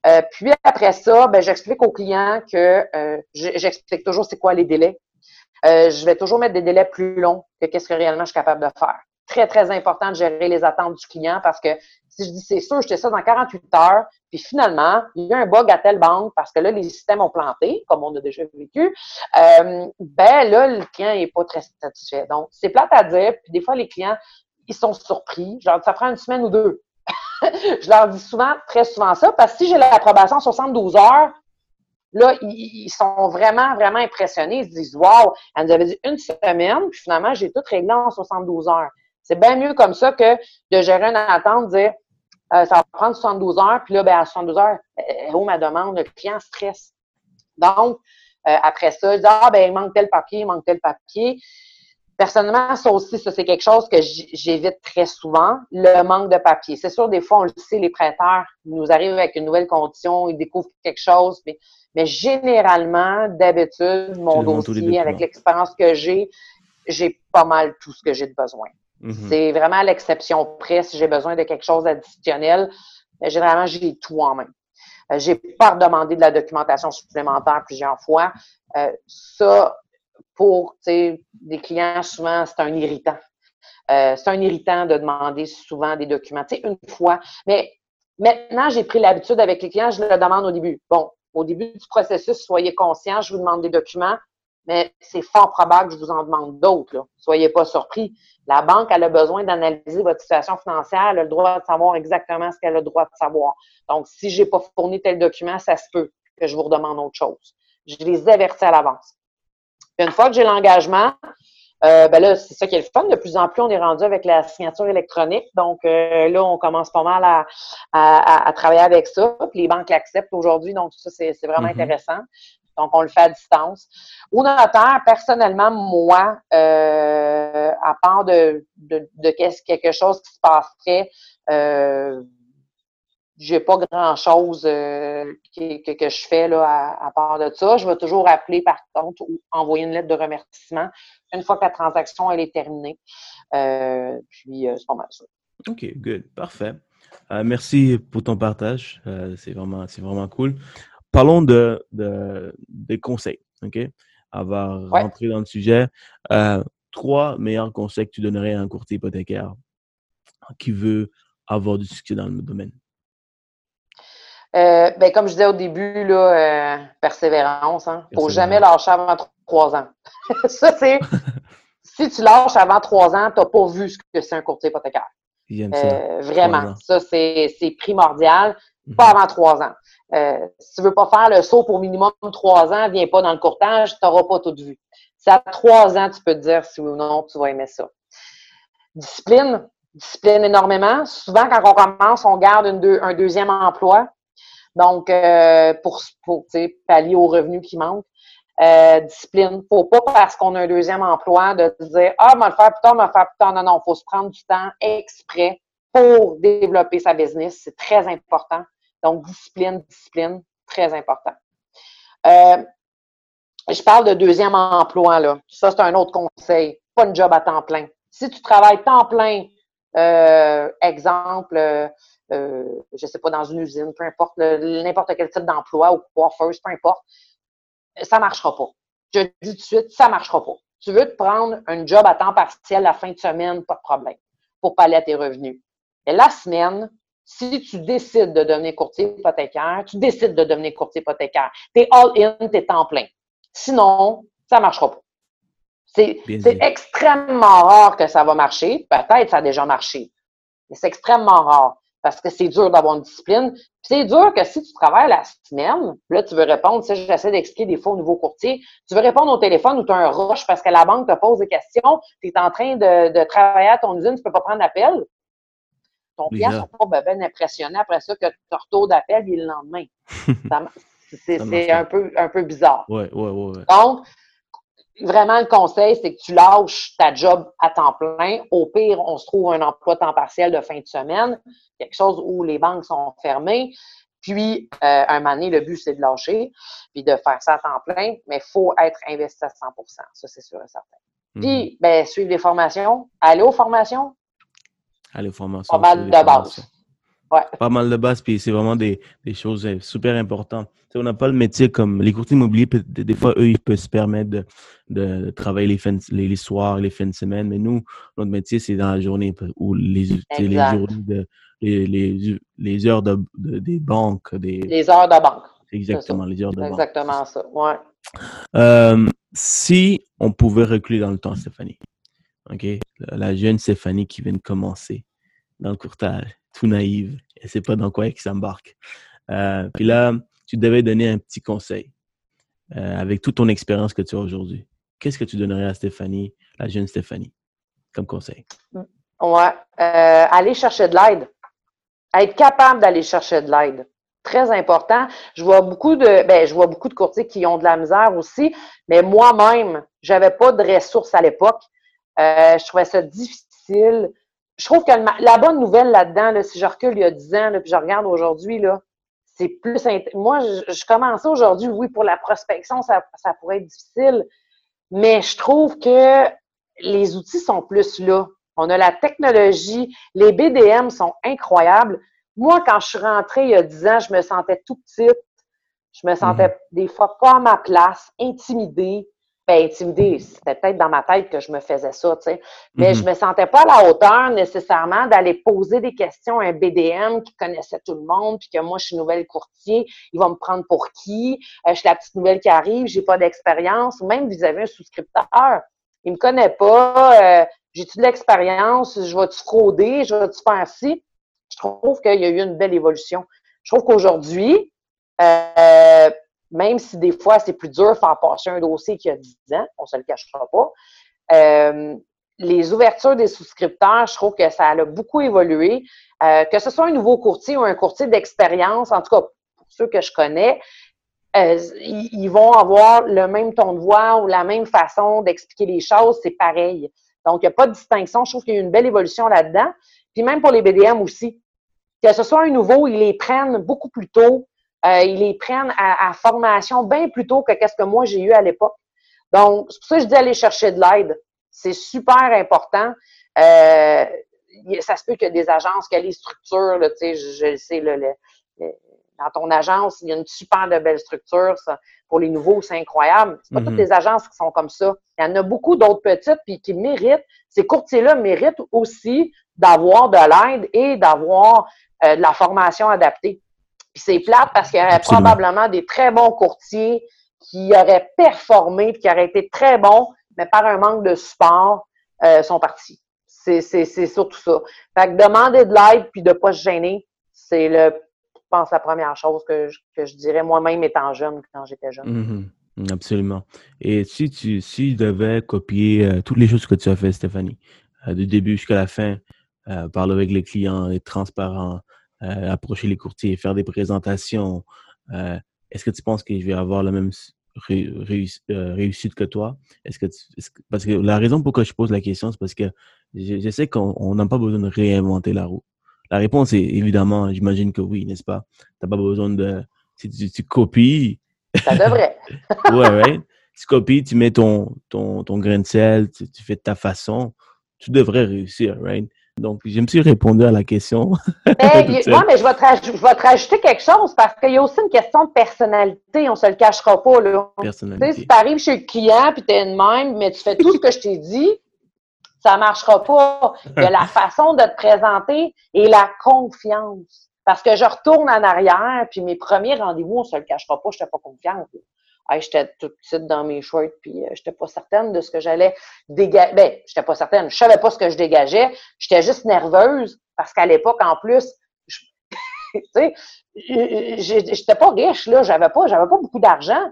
Euh, puis après ça, ben, j'explique au client que euh, j'explique toujours c'est quoi les délais. Euh, je vais toujours mettre des délais plus longs que qu'est-ce que réellement je suis capable de faire. Très, très important de gérer les attentes du client parce que si je dis c'est sûr, je fais ça dans 48 heures, puis finalement, il y a un bug à telle banque parce que là, les systèmes ont planté, comme on a déjà vécu, euh, ben là, le client n'est pas très satisfait. Donc, c'est plate à dire, puis des fois, les clients, ils sont surpris. Genre, ça prend une semaine ou deux je leur dis souvent, très souvent ça, parce que si j'ai l'approbation 72 heures, là, ils, sont vraiment, vraiment impressionnés. Ils se disent, wow, elle nous avait dit une semaine, puis finalement, j'ai tout réglé en 72 heures. C'est bien mieux comme ça que de gérer une attente, dire, euh, ça va prendre 72 heures, puis là, ben, à 72 heures, oh, ma demande, le client stresse. Donc, euh, après ça, je dis, ah, ben, il manque tel papier, il manque tel papier. Personnellement, ça aussi, ça, c'est quelque chose que j'évite très souvent, le manque de papier. C'est sûr, des fois, on le sait, les prêteurs nous arrivent avec une nouvelle condition, ils découvrent quelque chose, mais, mais généralement, d'habitude, mon dossier, avec l'expérience que j'ai, j'ai pas mal tout ce que j'ai de besoin. Mm-hmm. C'est vraiment l'exception près si j'ai besoin de quelque chose d'additionnel. Généralement, j'ai tout en main. Euh, j'ai pas demandé de la documentation supplémentaire plusieurs fois. Euh, ça, pour des clients, souvent, c'est un irritant. Euh, c'est un irritant de demander souvent des documents. Une fois. Mais maintenant, j'ai pris l'habitude avec les clients, je le demande au début. Bon, au début du processus, soyez conscients, je vous demande des documents, mais c'est fort probable que je vous en demande d'autres. Soyez pas surpris. La banque, elle a besoin d'analyser votre situation financière, elle a le droit de savoir exactement ce qu'elle a le droit de savoir. Donc, si j'ai pas fourni tel document, ça se peut que je vous redemande autre chose. Je les avertis à l'avance. Une fois que j'ai l'engagement, euh, ben là, c'est ça qui est le fun. De plus en plus, on est rendu avec la signature électronique. Donc euh, là, on commence pas mal à, à, travailler avec ça. Puis les banques l'acceptent aujourd'hui. Donc, ça, c'est vraiment mm-hmm. intéressant. Donc, on le fait à distance. Au notaire, personnellement, moi, euh, à part de, de, de, quelque chose qui se passerait j'ai pas grand-chose euh, que, que, je fais là, à, part de ça. Je vais toujours appeler, par contre, ou envoyer une lettre de remerciement une fois que la transaction elle est terminée. Euh, puis, euh, c'est pas mal ça. OK, good. Parfait. merci pour ton partage. c'est vraiment, vraiment cool. Parlons de, de, des conseils, OK? Avant de rentrer dans le sujet, trois meilleurs conseils que tu donnerais à un courtier hypothécaire qui veut avoir du succès dans le domaine. Euh, ben, comme je disais au début, là, euh, persévérance. Hein. Faut jamais lâcher avant trois ans. ça, c'est. si tu lâches avant trois ans, tu n'as pas vu ce que c'est un courtier hypothécaire. Euh, vraiment. Ça, c'est primordial. Mhm. Pas avant trois ans. si tu veux pas faire le saut pour minimum trois ans, viens pas dans le courtage, tu n'auras pas tout vu. C'est à trois ans, tu peux te dire si oui ou non tu vas aimer ça. Discipline. Discipline énormément. Souvent, quand on commence, on garde un deuxième emploi donc, euh, pour, pallier aux revenus qui manquent. Euh, discipline. Faut pas parce qu'on a un deuxième emploi de dire Ah, me le faire plus tard, me le faire plus tard. Non, non, faut se prendre du temps exprès pour développer sa business. C'est très important. Donc, discipline, discipline, très important. Euh, je parle de deuxième emploi, là. Ça, c'est un autre conseil. Pas une job à temps plein. Si tu travailles temps plein, euh, exemple, euh, je sais pas, dans une usine, peu importe, n'importe quel type d'emploi ou coiffeuse, peu importe, ça marchera pas. Je dis tout de suite, ça marchera pas. Tu veux te prendre un job à temps partiel la fin de semaine, pas de problème, pour pallier à tes revenus. Et la semaine, si tu décides de devenir courtier hypothécaire, tu décides de devenir courtier hypothécaire. Tu es all-in, tu es temps plein. Sinon, ça ne marchera pas. C'est extrêmement rare que ça va marcher. Peut-être ça a déjà marché, mais c'est extrêmement rare parce que c'est dur d'avoir une discipline. c'est dur que si tu travailles la semaine, là, tu veux répondre, tu sais, j'essaie d'expliquer des fois au nouveau courtier, tu veux répondre au téléphone ou tu as un rush parce que la banque te pose des questions, tu es en train de, travailler à ton usine, tu peux pas prendre l'appel. Ton client ne sera pas bien impressionné après ça que tu retour d'appel et le lendemain. c'est un peu, un peu bizarre. Ouais, ouais, ouais. Donc, vraiment, le conseil, c'est que tu lâches ta job à temps plein. Au pire, on se trouve un emploi temps partiel de fin de semaine, quelque chose où les banques sont fermées. Puis, euh, un moment donné, le but, c'est de lâcher, puis de faire ça à temps plein, mais il faut être investi à 100% Ça, c'est sûr et certain. Puis, mhm. ben, suivre les formations. Aller aux formations. Aller aux formations. Pas mal de base. Pas mal de base, puis c'est vraiment des, des, choses euh, super importantes. on n'a pas le métier comme les courtiers immobiliers, des fois, eux, ils peuvent se permettre de, de travailler les, fins, les, soirs, les fins de semaine, mais nous, notre métier, c'est dans la journée ou les, les journées de, les, les, les heures de, des banques. Des... Les heures de banque. Exactement, les heures de banque. Exactement ça, ouais. Euh, si on pouvait reculer dans le temps, Stéphanie, OK? La jeune Stéphanie qui vient de commencer dans le courtage, tout naïve, elle ne sait pas dans quoi elle s'embarque. Euh, puis là, tu devais donner un petit conseil euh, avec toute ton expérience que tu as aujourd'hui. Qu'est-ce que tu donnerais à Stéphanie, la jeune Stéphanie, comme conseil? Ouais, euh, aller chercher de l'aide. Être capable d'aller chercher de l'aide. Très important. Je vois beaucoup de, ben, je vois beaucoup de courtiers qui ont de la misère aussi, mais moi-même, j'avais pas de ressources à l'époque. je trouvais ça difficile je trouve que la bonne nouvelle là-dedans, si je recule il y a 10 ans, puis je regarde aujourd'hui, là, c'est plus. Moi, je, je commençais aujourd'hui, oui, pour la prospection, ça, ça pourrait être difficile, mais je trouve que les outils sont plus là. On a la technologie, les BDM sont incroyables. Moi, quand je suis rentrée il y a 10 ans, je me sentais tout petite. Je me sentais mm-hmm. des fois pas à ma place, intimidée. Ben, intimidée. C'était peut-être dans ma tête que je me faisais ça, tu sais. Mais je mhm. me sentais pas à la hauteur nécessairement d'aller poser des questions à un BDM qui connaissait tout le monde, puis que moi, je suis nouvelle courtier, il va me prendre pour qui? Euh, je suis la petite nouvelle qui arrive, j'ai pas d'expérience, même vis-à-vis un souscripteur. Il me connaît pas, euh, j'ai-tu de l'expérience, je vais-tu frauder, je vais-tu faire ci? Je trouve qu'il y a eu une belle évolution. Je trouve qu'aujourd'hui, euh, même si des fois c'est plus dur de faire passer un dossier qui a 10 ans, on se le cachera pas, euh, les ouvertures des souscripteurs, je trouve que ça a beaucoup évolué. Euh, que ce soit un nouveau courtier ou un courtier d'expérience, en tout cas pour ceux que je connais, euh, ils, vont avoir le même ton de voix ou la même façon d'expliquer les choses, c'est pareil. Donc, il n'y a pas de distinction. Je trouve qu'il y a une belle évolution là-dedans. Puis même pour les BDM aussi. Que ce soit un nouveau, ils les prennent beaucoup plus tôt. Euh, ils les prennent à, formation bien plus tôt que ce que moi j'ai eu à l'époque. Donc, c'est pour ça que je dis aller chercher de l'aide. C'est super important. Euh, ça se peut qu'il y ait des agences, qu'il y des structures, là, je, je le sais, le, dans ton agence, il y a une super de belle structure. Ça. Pour les nouveaux, c'est incroyable. C'est pas toutes mm-hmm. les agences qui sont comme ça. Il y en a beaucoup d'autres petites puis qui méritent. Ces courtiers-là méritent aussi d'avoir de l'aide et d'avoir euh, de la formation adaptée. Puis c'est plate parce qu'il y aurait probablement des très bons courtiers qui auraient performé qui auraient été très bons, mais par un manque de support, euh, sont partis. C'est surtout ça. Fait que demander de l'aide puis de pas se gêner, c'est le, je pense, la première chose que je, que je dirais moi-même étant jeune quand j'étais jeune. Mm-hmm. Absolument. Et si tu si devais copier euh, toutes les choses que tu as fait, Stéphanie, euh, du début jusqu'à la fin, parler avec les clients, être transparent, approcher les courtiers, faire des présentations. Euh, est-ce que tu penses que je vais avoir la même euh, réussite que toi? Est-ce que, parce que la raison pour laquelle je pose la question, c'est parce que je, sais qu'on n'a pas besoin de réinventer la roue. La réponse est évidemment, j'imagine que oui, n'est-ce pas? Tu n'as pas besoin de. Si tu, copies. Ça devrait. ouais, ouais. Tu copies, tu mets ton, ton, ton grain de sel, tu, tu fais de ta façon, tu devrais réussir, right? Donc, je me suis répondu à la question. mais, ben, mais je vais, te, je vais te rajouter quelque chose parce qu'il y a aussi une question de personnalité, on ne se le cachera pas. Là. Personnalité. si tu arrives chez le client et tu es une même, mais tu fais tout ce que je t'ai dit, ça ne marchera pas. Il y a la façon de te présenter et la confiance. Parce que je retourne en arrière, puis mes premiers rendez-vous, on ne se le cachera pas, je n'étais pas confiante j'étais toute petite dans mes shorts, puis euh, j'étais pas certaine de ce que j'allais dégager. Ben, j'étais pas certaine, je savais pas ce que je dégageais. J'étais juste nerveuse parce qu'à l'époque, en plus, tu sais, j'étais pas riche, là. J'avais pas, j'avais pas beaucoup d'argent.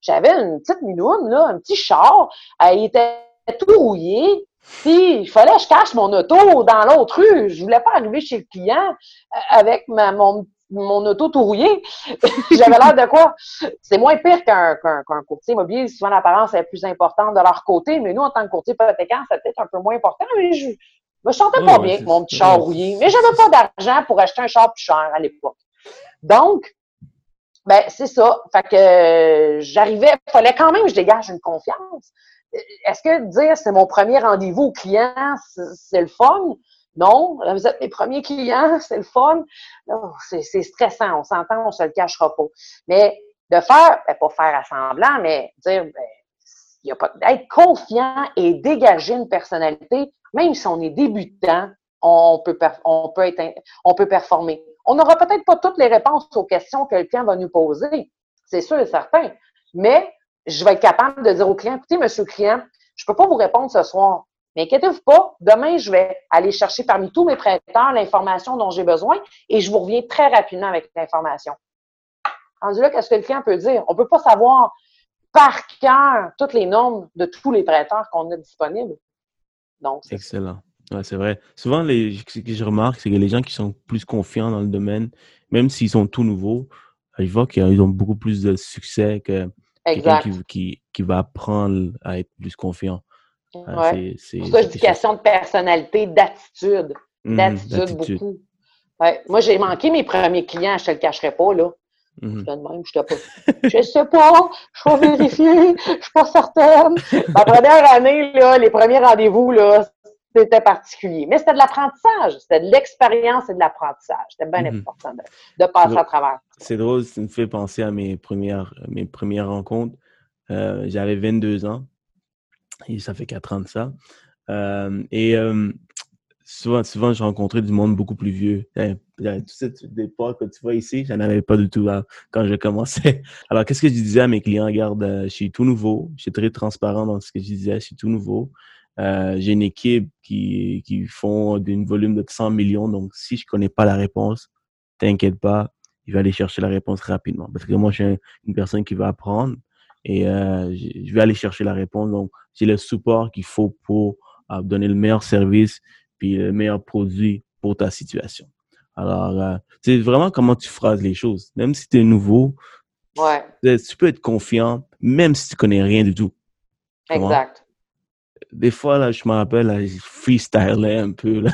J'avais une petite minoune, là, un petit char. Elle il était tout rouillé. Puis, il fallait que je cache mon auto dans l'autre rue. Je voulais pas arriver chez le client euh, avec ma, mon mon auto tout rouillé. J'avais l'air de quoi? C'est moins pire qu'un courtier immobilier. Souvent, l'apparence est plus importante de leur côté, mais nous, en tant que courtier hypothécaire, c'est peut-être un peu moins important. Mais je me sentais pas bien avec mon petit char rouillé. Mais j'avais pas d'argent pour acheter un char plus cher à l'époque. Donc, ben, c'est ça. Fait que j'arrivais, il fallait quand même que je dégage une confiance. Est-ce que dire c'est mon premier rendez-vous au client, c'est le fun? Non, vous êtes mes premiers clients, c'est le fun. C'est stressant, on s'entend, on se le cachera pas. Mais de faire, ben, pas faire à semblant, mais dire, ben, il y a pas, être confiant et dégager une personnalité, même si on est débutant, on peut, on peut, être, on peut performer. On n'aura peut-être pas toutes les réponses aux questions que le client va nous poser, c'est sûr et certain, mais je vais être capable de dire au client, écoutez, monsieur le client, je ne peux pas vous répondre ce soir, mais inquiétez-vous pas, demain, je vais aller chercher parmi tous mes prêteurs l'information dont j'ai besoin et je vous reviens très rapidement avec l'information. Rendu là, qu'est-ce que le client peut dire? On ne peut pas savoir par cœur toutes les normes de tous les prêteurs qu'on a disponibles. Donc, Excellent. Ouais, c'est vrai. Souvent, les, ce que je remarque, c'est que les gens qui sont plus confiants dans le domaine, même s'ils sont tout nouveaux, je vois qu'ils ont beaucoup plus de succès que quelqu'un qui, qui, qui, va apprendre à être plus confiant. Ouais. C'est pour ça je dis question de personnalité, d'attitude. Mmh, d'attitude beaucoup. Ouais. Moi, j'ai manqué mes premiers clients, je ne te le cacherai pas, là. Mmh. Je même, je pas. je sais pas, je vais vérifier, je suis pas certaine. Ma première année, là, les premiers rendez-vous, là, c'était particulier. Mais c'était de l'apprentissage, c'était de l'expérience et de l'apprentissage. C'était bien mmh important de, passer à travers. C'est drôle, ça me fait penser à mes premières, mes premières rencontres. Euh, j'avais 22 ans. Et ça fait 4 ans de ça. Euh, et souvent, souvent, j'ai rencontré du monde beaucoup plus vieux. Tous ces époques que tu vois ici, j'en avais pas du tout quand je commençais. Alors, qu'est-ce que je disais à mes clients? Regarde, je suis tout nouveau. Je suis très transparent dans ce que je disais. Je suis tout nouveau. Euh, j'ai une équipe qui, qui font d'un volume de 100 millions. Donc, si je connais pas la réponse, t'inquiète pas, il va aller chercher la réponse rapidement. Parce que moi, je suis une personne qui va apprendre et euh, je vais aller chercher la réponse. Donc, j'ai le support qu'il faut pour euh, donner le meilleur service puis le meilleur produit pour ta situation. Alors, euh, c'est vraiment comment tu phrases les choses. Même si tu es nouveau, ouais. tu peux être confiant, même si tu connais rien du tout. Exact des fois, là, je me rappelle, je freestylais un peu. Là.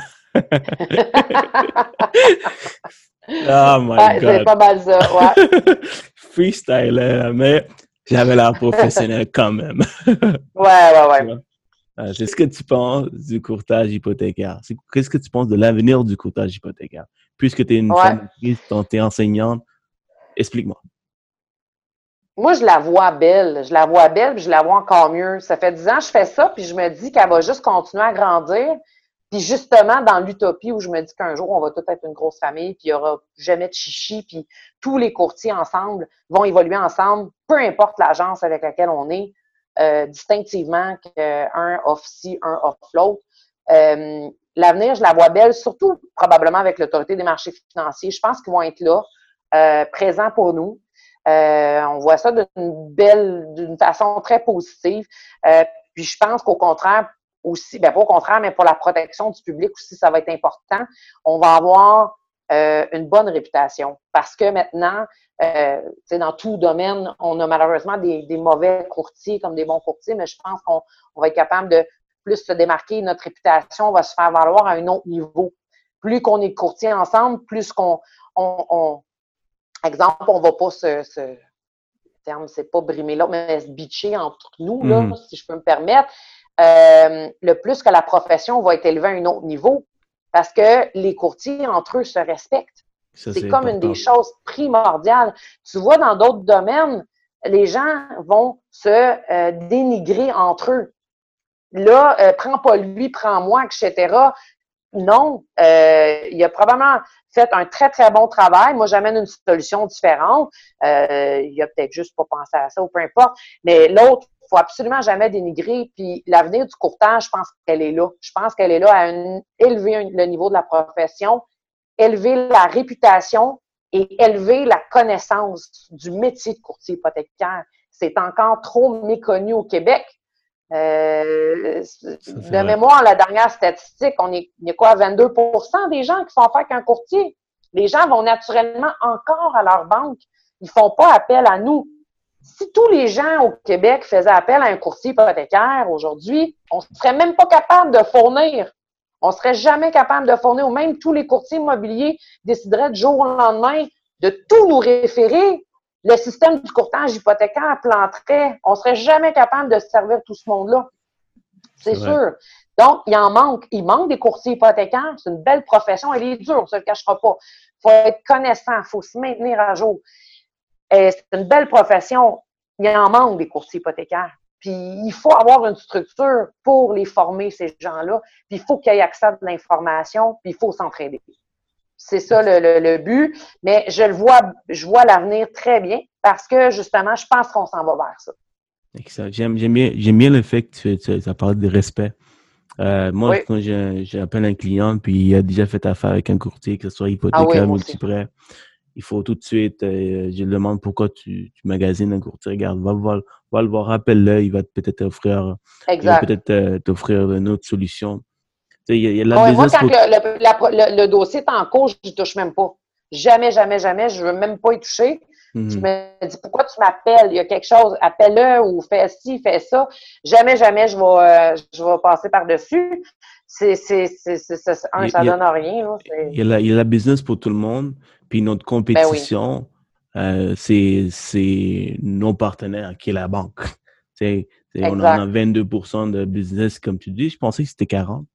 oh my ouais, God. C'est pas mal ça, ouais. freestylais, mais j'avais l'air professionnel quand même. ouais, ouais, ouais. C'est ce que tu penses du courtage hypothécaire. Qu'est-ce que tu penses de l'avenir du courtage hypothécaire? Puisque tu es une femme, tu es enseignante, explique-moi. Moi, je la vois belle. Je la vois belle, puis je la vois encore mieux. Ça fait dix ans que je fais ça, puis je me dis qu'elle va juste continuer à grandir. Puis justement, dans l'utopie où je me dis qu'un jour, on va tout être une grosse famille, puis il n'y aura jamais de chichi, puis tous les courtiers ensemble vont évoluer ensemble, peu importe l'agence avec laquelle on est, euh, distinctivement qu'un off ci, un off l'autre. Euh, L'avenir, je la vois belle, surtout probablement avec l'autorité des marchés financiers. Je pense qu'ils vont être là, euh, présents pour nous. Euh, on voit ça d'une belle, d'une façon très positive. Euh, puis je pense qu'au contraire, aussi, ben pas au contraire, mais pour la protection du public aussi, ça va être important. On va avoir euh, une bonne réputation parce que maintenant, euh, dans tout domaine, on a malheureusement des, mauvais courtiers comme des bons courtiers, mais je pense qu'on va être capable de plus se démarquer. Notre réputation va se faire valoir à un autre niveau. Plus qu'on est courtier ensemble, plus qu'on on, exemple, on va pas se, se terme, c'est pas brimer là, mais se bitcher entre nous, là, mm. si je peux me permettre, euh, le plus que la profession va être élevée à un autre niveau, parce que les courtiers entre eux se respectent. C'est comme une des choses primordiales. Tu vois, dans d'autres domaines, les gens vont se euh, dénigrer entre eux. Là, euh, prends pas lui, prends moi, etc. Non, il a probablement fait un très, très bon travail. Moi, j'amène une solution différente. Il a peut-être juste pas pensé à ça ou peu importe. Mais l'autre, faut absolument jamais dénigrer. Puis l'avenir du courtage, je pense qu'elle est là. Je pense qu'elle est là à élever le niveau de la profession, élever la réputation et élever la connaissance du métier de courtier hypothécaire. C'est encore trop méconnu au Québec. Euh, de mémoire, la dernière statistique, on est, il y a quoi, 22% des gens qui font affaire qu'un courtier. Les gens vont naturellement encore à leur banque. Ils font pas appel à nous. Si tous les gens au Québec faisaient appel à un courtier hypothécaire aujourd'hui, on serait même pas capable de fournir. On serait jamais capable de fournir, ou même tous les courtiers immobiliers décideraient du jour au lendemain de tout nous référer le système du courtage hypothécaire planterait. On serait jamais capable de servir tout ce monde-là. C'est sûr. Donc, il en manque. Il manque des courtiers hypothécaires. C'est une belle profession. Elle est dure, ça ne le cachera pas. Il faut être connaissant. Il faut se maintenir à jour. C'est une belle profession. Il en manque des courtiers hypothécaires. Puis il faut avoir une structure pour les former, ces gens-là. Puis il faut qu'ils aient accès à de l'information, puis il faut s'entraider. C'est ça le, but. Mais je le vois, je vois l'avenir très bien parce que justement, je pense qu'on s'en va vers ça. J'aime bien, bien, le fait que tu, tu, as parlé de respect. Euh, moi, quand j'appelle un client puis il a déjà fait affaire avec un courtier, que ce soit hypothécaire, ou multiprêt, il faut tout de suite, euh, je lui demande pourquoi tu, tu magasines un courtier. Regarde, va, va, va le voir, appelle-le, il va peut-être t'offrir peut-être euh, t'offrir une autre solution moi, quand le, dossier est en cours, je ne touche même pas. Jamais, jamais, jamais. Je ne veux même pas y toucher. Je mhm. me dis, pourquoi tu m'appelles? Il y a quelque chose, appelle-le ou fais ci, fais ça. Jamais, jamais, je vais, euh, je vais passer par-dessus. C'est, c'est, un, ça donne rien. il, y a la, il y a la business pour tout le monde. Puis notre ben compétition, euh, c'est, nos partenaires qui est la banque. on en a 22% de business, comme tu dis. Je pensais que c'était 40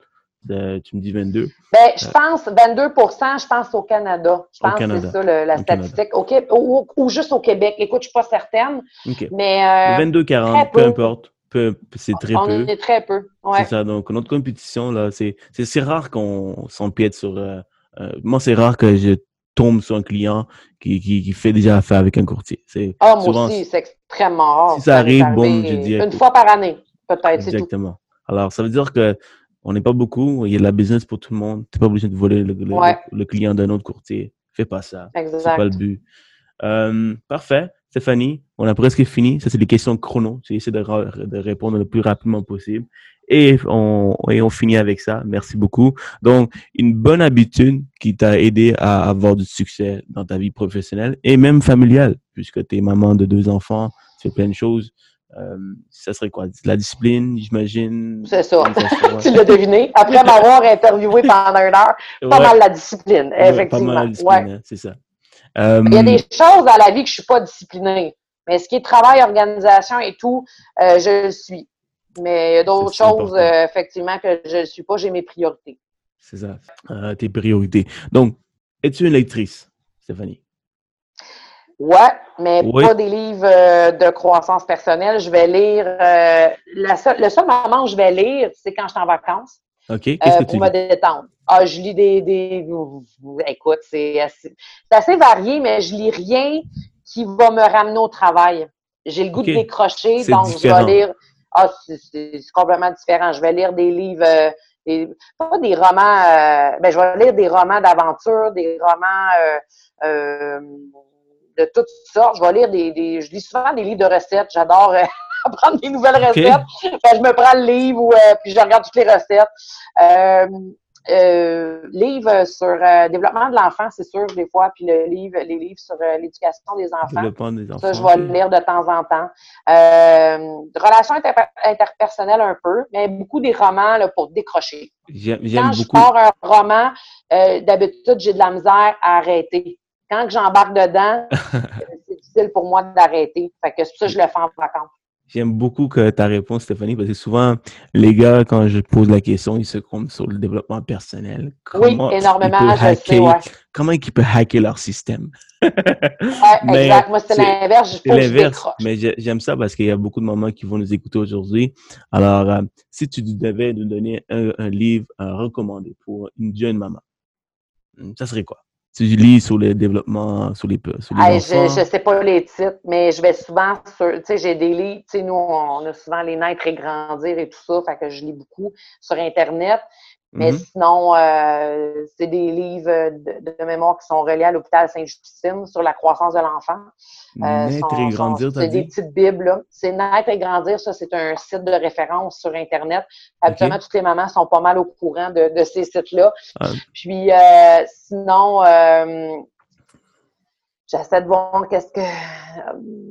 tu me dis 22. Ben, je pense 22% je pense au Canada. Je pense que c'est ça la statistique. ou, juste au Québec. Écoute, je ne suis pas certaine. Mais, 22-40, peu, importe. C'est très on peu. On est très peu. C'est ça. Donc, notre compétition, là, c'est rare qu'on s'empiète sur. Euh, euh, moi, c'est rare que je tombe sur un client qui, qui, fait déjà affaire avec un courtier. Ah, moi aussi, c'est extrêmement rare. Si ça, arrive, bon, je dis. Une fois par année, peut-être. Exactement. Alors, ça veut dire que on n'est pas beaucoup. Il y a de la business pour tout le monde. Tu n'es pas obligé de voler le, client d'un autre courtier. Fais pas ça. Exact. C'est pas le but. Euh, parfait. Stéphanie, on a presque fini. Ça, c'est des questions chrono. J'ai essayé de, de, répondre le plus rapidement possible. Et on, et on finit avec ça. Merci beaucoup. Donc, une bonne habitude qui t'a aidé à avoir du succès dans ta vie professionnelle et même familiale, puisque tu es maman de deux enfants, tu fais plein de choses. Euh, ça serait quoi? La discipline, j'imagine? C'est ça. tu l'as deviné. Après m'avoir interviewé pendant une heure, pas mal la discipline, effectivement. Pas mal la discipline, hein, c'est ça. Il y a des euh, choses dans la vie que je suis pas disciplinée. Mais ce qui est travail, organisation et tout, euh, je le suis. Mais il y a d'autres choses, effectivement, que je ne suis pas. J'ai mes priorités. C'est ça. tes priorités. Donc, es-tu une lectrice, Stéphanie? Ouais, mais pas des livres euh, de croissance personnelle. Je vais lire. Euh, le seul moment où je vais lire, c'est quand je suis en vacances. OK. Euh, Qu'est-ce que pour me détendre. Ah, je lis des. des écoute, c'est assez, assez, varié, mais je lis rien qui va me ramener au travail. J'ai le goût de décrocher, donc je vais lire. Ah, c'est complètement différent. Je vais lire des livres. Des, pas des romans, ben, je vais lire des romans d'aventure, des romans de toutes sortes. Je vais lire des, des, je lis souvent des livres de recettes. J'adore euh, apprendre des nouvelles recettes. je me prends le livre ou euh, puis je regarde toutes les recettes. Euh, euh, livre sur euh, développement de l'enfant, c'est sûr, des fois, puis le livre, les livres sur l'éducation des enfants. Développement des enfants. Ça, je vais le lire de temps en temps. relations interpersonnelles un peu, mais beaucoup des romans là, pour décrocher. J'aime beaucoup. Quand je pars un roman, d'habitude, j'ai de la misère à arrêter quand j'embarque dedans, c'est difficile pour moi d'arrêter. Fait que c'est pour ça que je le fais en vacances. J'aime beaucoup que ta réponse, Stéphanie, parce que souvent, les gars, quand je pose la question, ils se comptent sur le développement personnel. Comment oui, énormément, je sais, ouais. Comment ils peuvent hacker leur système? ouais, exact. Moi, c'est l'inverse. C'est l'inverse. Mais j'aime ça parce qu'il y a beaucoup de mamans qui vont nous écouter aujourd'hui. Alors, euh, si tu devais nous donner un, un livre à recommander pour une jeune maman, ça serait quoi? Tu lis sur le développement, sur les, sur les Je ne sais pas les titres, mais je vais souvent sur, tu sais, j'ai des livres, tu sais, nous, on a souvent les naître et grandir et tout ça, fait que je lis beaucoup sur Internet. Mais mm-hmm. sinon, euh, c'est des livres de, mémoire qui sont reliés à l'hôpital Saint-Justine sur la croissance de l'enfant. Euh, naître et grandir, C'est des petites bibles. C'est Naître et grandir, ça, c'est un site de référence sur Internet. Habituellement, toutes les mamans sont pas mal au courant de, ces sites-là. Ah. Puis, euh, sinon, J'essaie de voir qu'est-ce que.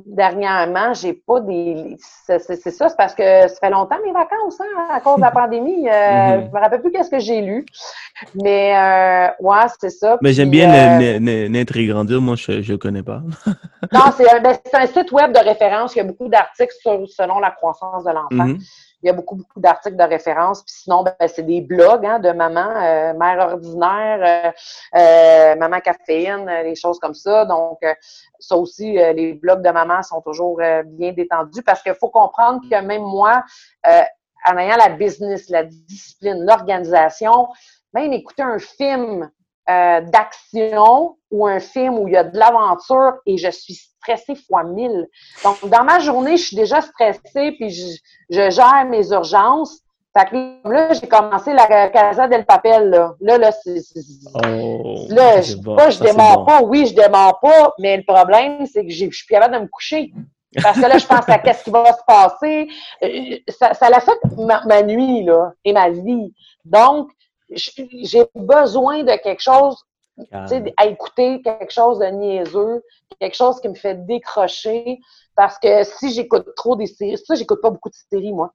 Dernièrement, j'ai pas des. C'est ça, c'est parce que ça fait longtemps mes vacances, hein, à cause de la pandémie. Euh, mm-hmm. Je me rappelle plus qu'est-ce que j'ai lu. Mais, euh, ouais, c'est ça. Mais j'aime bien euh, Naître et grandir. Moi, je ne connais pas. non, c'est un, un, site web de référence. Il y a beaucoup d'articles selon la croissance de l'enfant. Mm-hmm. Il y a beaucoup, beaucoup d'articles de référence. Puis sinon, ben, c'est des blogs hein, de maman, euh, mère ordinaire, euh, euh, maman caféine, des choses comme ça. Donc, ça aussi, les blogs de maman sont toujours bien détendus parce qu'il faut comprendre que même moi, en ayant la business, la discipline, l'organisation, même écouter un film euh, d'action ou un film où il y a de l'aventure et je suis stressée fois mille. Donc, dans ma journée, je suis déjà stressée puis je, gère mes urgences. Fait que là, j'ai commencé la Casa del Papel, là. Là, là, c'est... Oh, là, je, pas, je démarre pas. Oui, je démarre pas, mais le problème, c'est que je suis plus capable de me coucher. Parce que là, je pense à qu'est-ce qui va se passer. Euh, ça, ça fait ma, ma nuit, là, et ma vie. Donc, j'ai besoin de quelque chose, à écouter quelque chose de niaiseux, quelque chose qui me fait décrocher. Parce que si j'écoute trop des séries, ça, j'écoute pas beaucoup de séries, moi.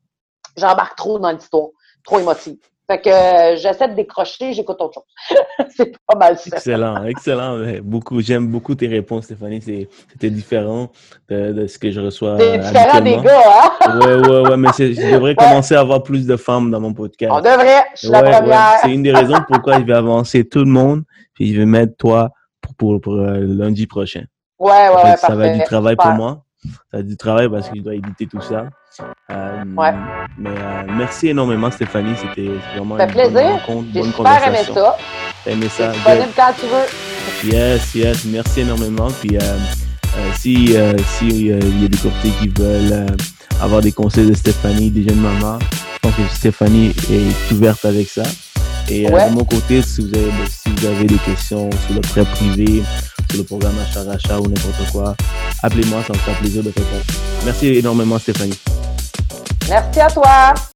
J'embarque trop dans l'histoire, trop émotive. Fait que euh, j'essaie de décrocher, j'écoute autre chose. c'est pas mal ça. Excellent, excellent. Beaucoup, j'aime beaucoup tes réponses, Stéphanie. C'était différent de, ce que je reçois. C'est différent des gars, hein? ouais, ouais, ouais, mais je devrais commencer à avoir plus de femmes dans mon podcast. On devrait, je suis la première. C'est une des raisons pourquoi je vais avancer tout le monde, puis je vais mettre toi pour, pour, euh, lundi prochain. Ouais, ouais, ouais. Ça va être du travail pour moi. Ça va être du travail parce que je dois éditer tout ça. Euh, ouais. Mais euh, merci énormément, Stéphanie. C'était vraiment une plaisir. bonne rencontre, bonne super aimé ça. T'as aimé ça? Disponible quand tu veux. Yes, yes. Merci énormément. Puis euh, si si il y a des courtiers qui veulent avoir des conseils de Stéphanie, des jeunes mamans, je pense que Stéphanie est ouverte avec ça. Et de mon côté, si vous avez, si vous avez des questions sur le prêt privé, sur le programme achat-rachat ou n'importe quoi, appelez-moi, ça me fera plaisir de répondre. Merci énormément, Stéphanie. Merci à toi.